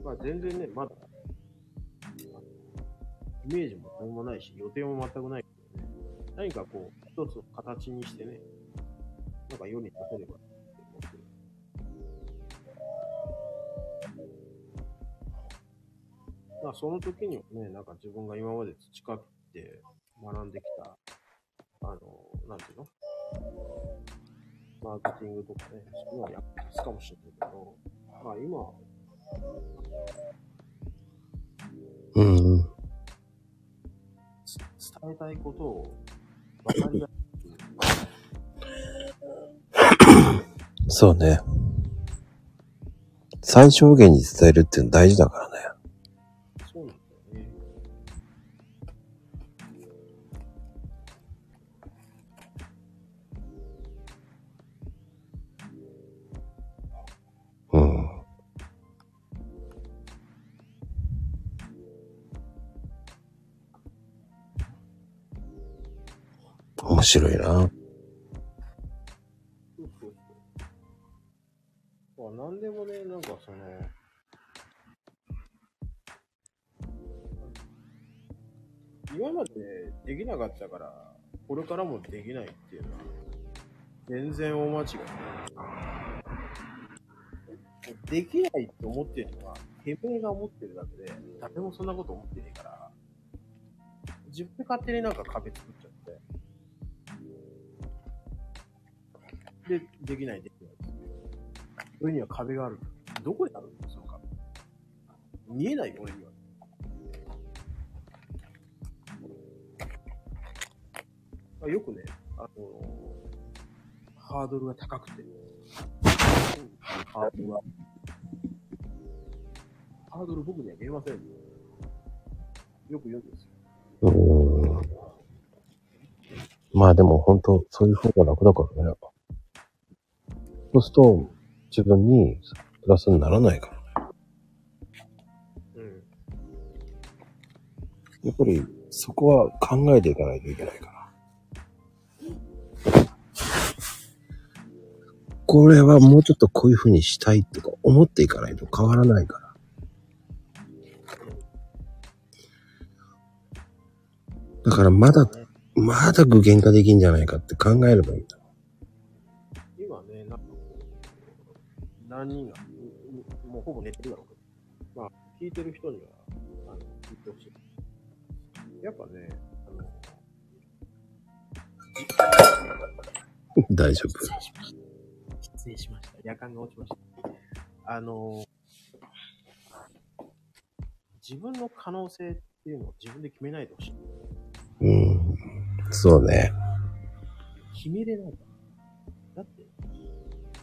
う、まあ全然ね、まだ、イメージも何もないし、予定も全くない、何かこう、一つの形にしてね、なんか世に出せればって思ってる。まあその時にはね、なんか自分が今まで培って学んできた、あの、なんていうの？マーケティングとかね、そういうのは役立つかもしれないけど、まあ今は、うんうん。つ伝えたいことをかりやすい、そうね。最小限に伝えるっていうの大事だからね。白いな。そうそうそう。まあ何でもね、なんかその、今までできなかったから、これからもできないっていうのは、全然大間違いない。できないって思ってるのは、てめえが思ってるだけで、誰もそんなこと思ってねえから、自分で勝手になんか壁作っちゃっで、できない、できない。俺には壁がある。どこにあるんだ、その壁。見えないよ、俺には。あよくね、あのハードルが高くて。ハードルが。ハードル僕には見えません。よく言うんですよ。うん。まあでも本当そういう方が楽だからね。そうすると自分にプラスにならないから。うん。やっぱりそこは考えていかないといけないから。これはもうちょっとこういう風にしたいとか思っていかないと変わらないから。だからまだ、まだ具現化できんじゃないかって考えればいいんだ。3人が、もうほぼ寝てるだろうけど、まあ、聞いてる人には、あの、聞いてほしい。やっぱね、あの、大丈夫。失礼しました。夜間が落ちました。あの、自分の可能性っていうのを自分で決めないでほしい。うん。そうね。決めれないから。だって、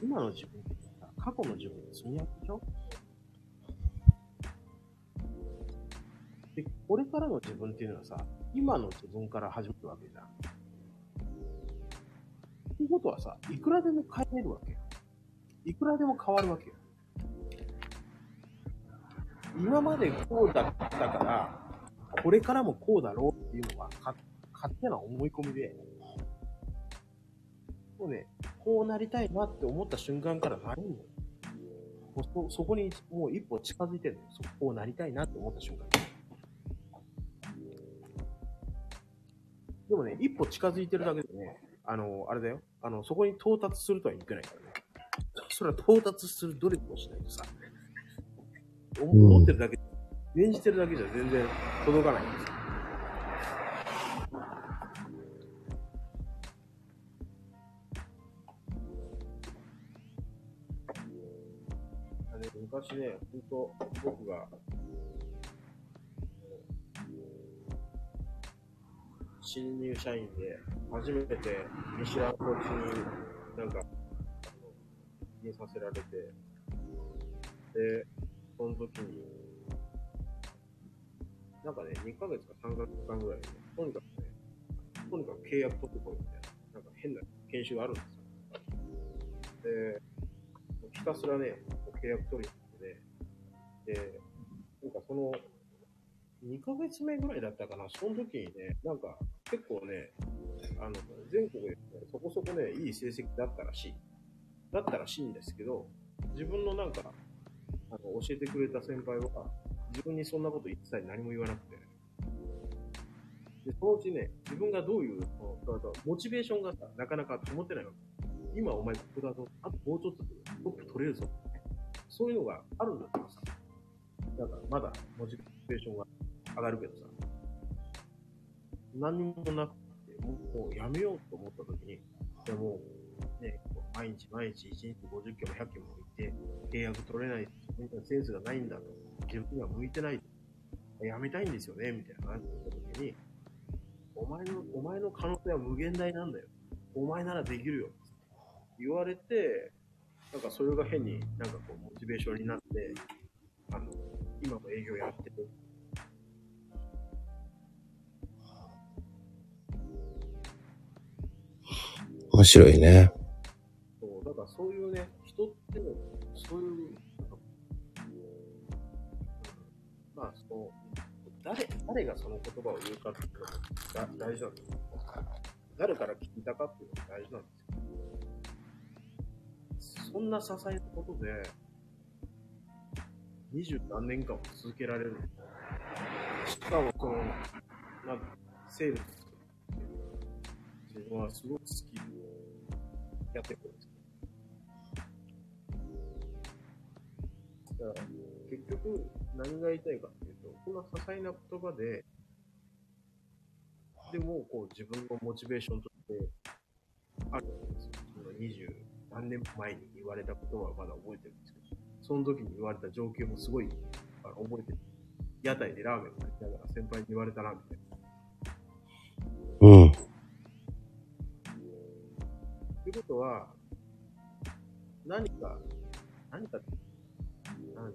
今の自分過去の自分の積み上げでしょで、これからの自分っていうのはさ、今の自分から始めるわけじゃん。っていうことはさ、いくらでも変えるわけよ。いくらでも変わるわけよ。今までこうだったから、これからもこうだろうっていうのは、か勝手な思い込みで、もうね、こうなりたいなって思った瞬間からなるのよ。もうそそこにもう一歩近づいてるのよ。そこうなりたいなって思った瞬間。でもね、一歩近づいてるだけでね、あの、あれだよ。あの、そこに到達するとはいけないからね。*laughs* それは到達する努力をしないとさ、思ってるだけ、念じてるだけじゃ全然届かないんですよ。昔ね、ほんと、僕が、新入社員で、初めて見知らん土地になんか、あの入させられて、で、その時に、なんかね、2ヶ月か3ヶ月間ぐらいで、とにかくね、とにかく契約取ってこいみたいな、なんか変な研修があるんですよ。で、ひたすらね、契約取りに行ってね、で、なんかその、2ヶ月目ぐらいだったかな、その時にね、なんか結構ね、あの、全国で、ね、そこそこね、いい成績だったらしい。だったらしいんですけど、自分のなんか、あの、教えてくれた先輩は、自分にそんなこと一切何も言わなくて、で、そのうちね、自分がどういう、そのモチベーションがさ、なかなか保てないわけ。今お前ここだぞ、あともうちょっとトップ取れるぞ。そういうのがあるんだったらさ、なんかまだモチベーションが上がるけどさ、何にもなくて、もうやめようと思った時に、でも、ね、毎日毎日1日50キロも100キロもいて、契約取れない、センスがないんだと、自分には向いてないと、やめたいんですよね、みたいな話をした時に、お前の、お前の可能性は無限大なんだよ。お前ならできるよ。言われて、なんかそれが変になんかこうモチベーションになって、あの、今も営業やってる。面白いね。そう、だからそういうね、人ってね、そういう、まあ、その、誰、誰がその言葉を言うかっていうのが大事なんですよ。誰から聞いたかっていうのが大事なんで。そんな些細なことで、二十何年間も続けられる。しかも、その、なんか、セールス自分はすごく好きでやってくるんですだから、結局、何が言いたいかっていうと、こんな些細な言葉で、でも、こう、自分のモチベーションとして、あるんですよ。その二十何年前に言われたことはまだ覚えてるんですけど、その時に言われた情景もすごいあの覚えてる。屋台でラーメンを食いながら先輩に言われたな、みたいな。うん。ということは、何か、何か、何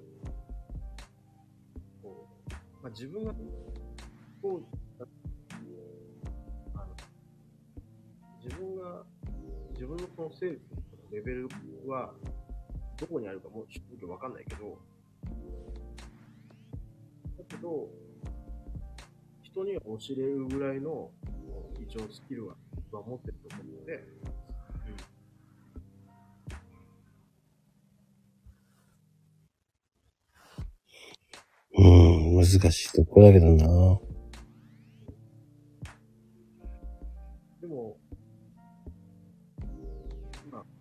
こう、まあ、自分が、こう、あの、自分が、自分のそのセールスのレベルは、どこにあるかもう正直わかんないけど、だけど、人には教えるぐらいの、一応スキルは僕、は持ってると思うので、うん、難しいとこだけどな。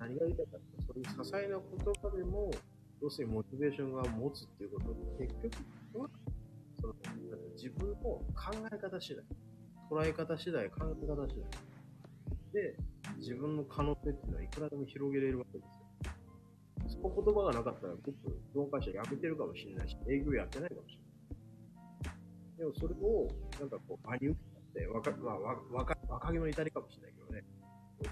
何が言いたかって、そういう些細な言葉でも、要するにモチベーションが持つっていうこと結局は、その、自分の考え方次第、捉え方次第、考え方次第。で、自分の可能性っていうのはいくらでも広げれるわけですよ。その言葉がなかったら、僕、この会社辞めてるかもしれないし、営業やってないかもしれない。でもそれを、なんかこう、真に受けちゃって、若、まあ、若、若気の至りかもしれないけどね。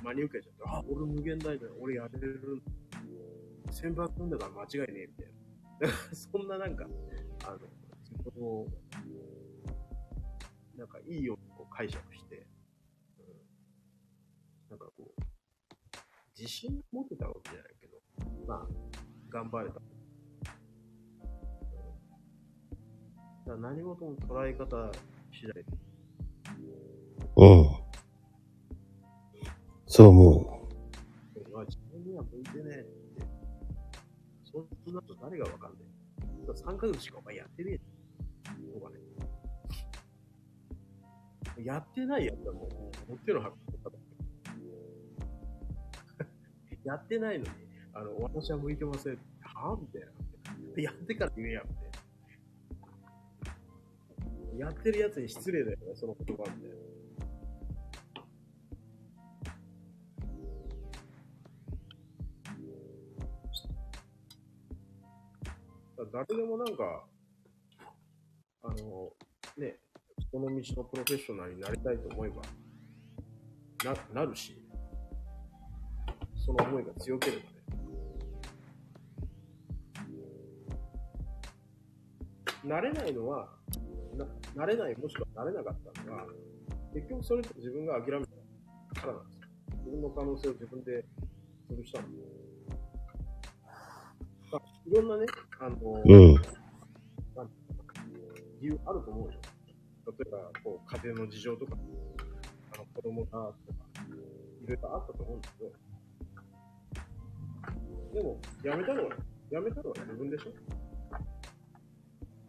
真に受けちゃって、あ、俺無限大だよ、俺やれる。先輩組んだから間違いねえ、みたいな。*laughs* そんななんか、あの、自分を、なんかいいようにこう解釈して、うん、なんかこう、自信持ってたわけじゃないけど、まあ、頑張れた。だ何事も捉え方次第。うん。そう思あ自分には向いてねえって。そんなの誰がわかんねえ。3ヶ月しかお前やってねえ。とかね。やってないやつはもう、持っての箱とかだやってないのに、あの、私は向いてません。はぁみたいな。やってから言えやって。やってるやつに失礼だよね、その言葉って。誰でもなんか、あの、ね、この道のプロフェッショナルになりたいと思えば、な、なるし、その思いが強ければね。なれないのは、な、なれないもしくはなれなかったのは、結局それって自分が諦めたからなんですよ。自分の可能性を自分で潰した。いろんなね、あの、う。うん。なん理由あると思うよ。例えば、こう、家庭の事情とか、あの、子供が、とか、いろいろあったと思うんだけど、でも、辞めたのは、辞めたのは自分でしょ？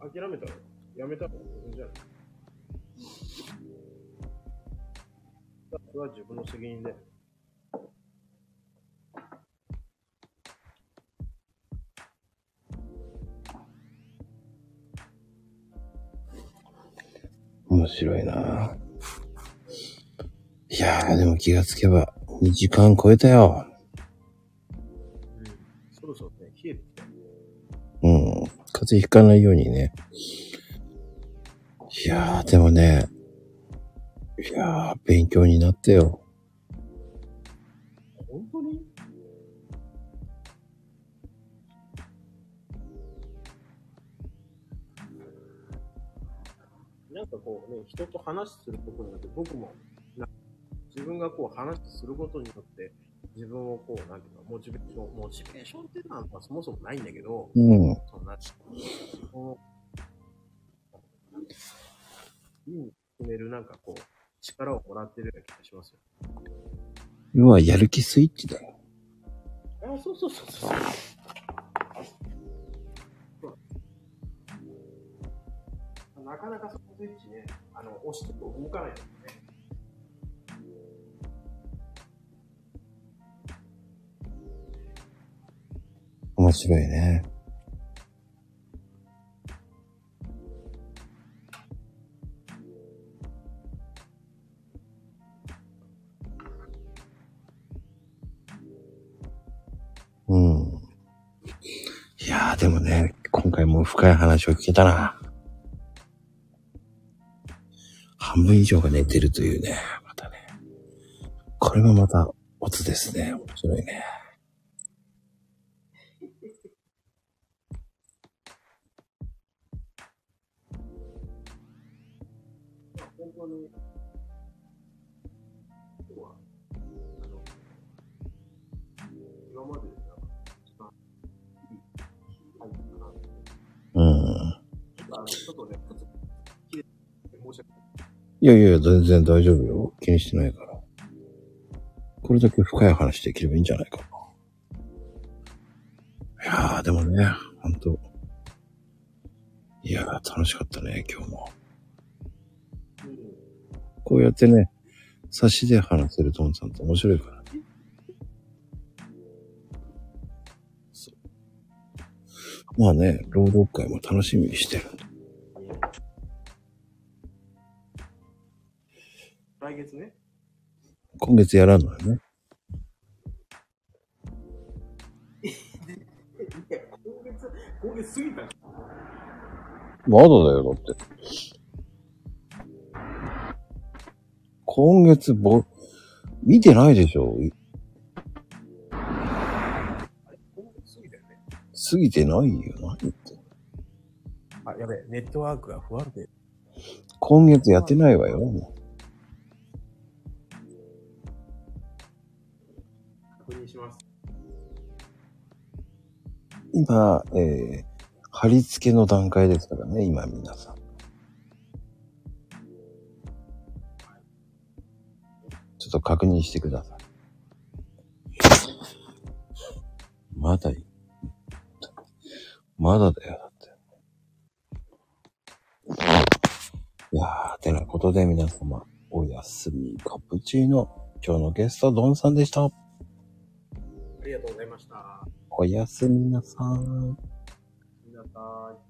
諦めたのは、辞めたのは自分じゃない。それは自分の責任で。面白いないやー、でも気がつけば2時間超えたよ。うん。そろそろね、冷えてきた。うん。風邪ひかないようにね。いやー、でもね、いやー、勉強になったよ。ね、人と話することによって、僕もな、自分がこう話することによって、自分をこう、なんていうか、モチベーション、モチベーションっていうのはまあそもそもないんだけど、うん。そんな、この、いい決めるなんかこう、力をもらってるような気がしますよ。要はやる気スイッチだよ。あ、そうそうそうそう。なかなかそのスイッチね、あの、押しても動かないですね。面白いね。うん。いやーでもね、今回も深い話を聞けたな。半分以上が寝てるというね、またね。これもまた、オツですね。面白いね。うん。い。やいや、全然大丈夫よ。気にしてないから。これだけ深い話できればいいんじゃないかな。いやー、でもね、ほんと。いやー、楽しかったね、今日も。こうやってね、差しで話せるトンさんって面白いからね。そうまあね、朗読会も楽しみにしてるんだ。来月ね。今月やらんのよね。いや、今月、今月過ぎたまだだよ、だって。今月ぼ、見てないでしょ過ぎてないよ。何言ってあ、やべえ、ネットワークが不安定。今月やってないわよ。今、えー、貼り付けの段階ですからね、今皆さん。ちょっと確認してください。まだ、まだだよ、だって。いやー、てなことで皆様、おやすみカプチーノ。今日のゲスト、ドンさんでした。ありがとうございました。おやすみなさーい。おやすみなさーい。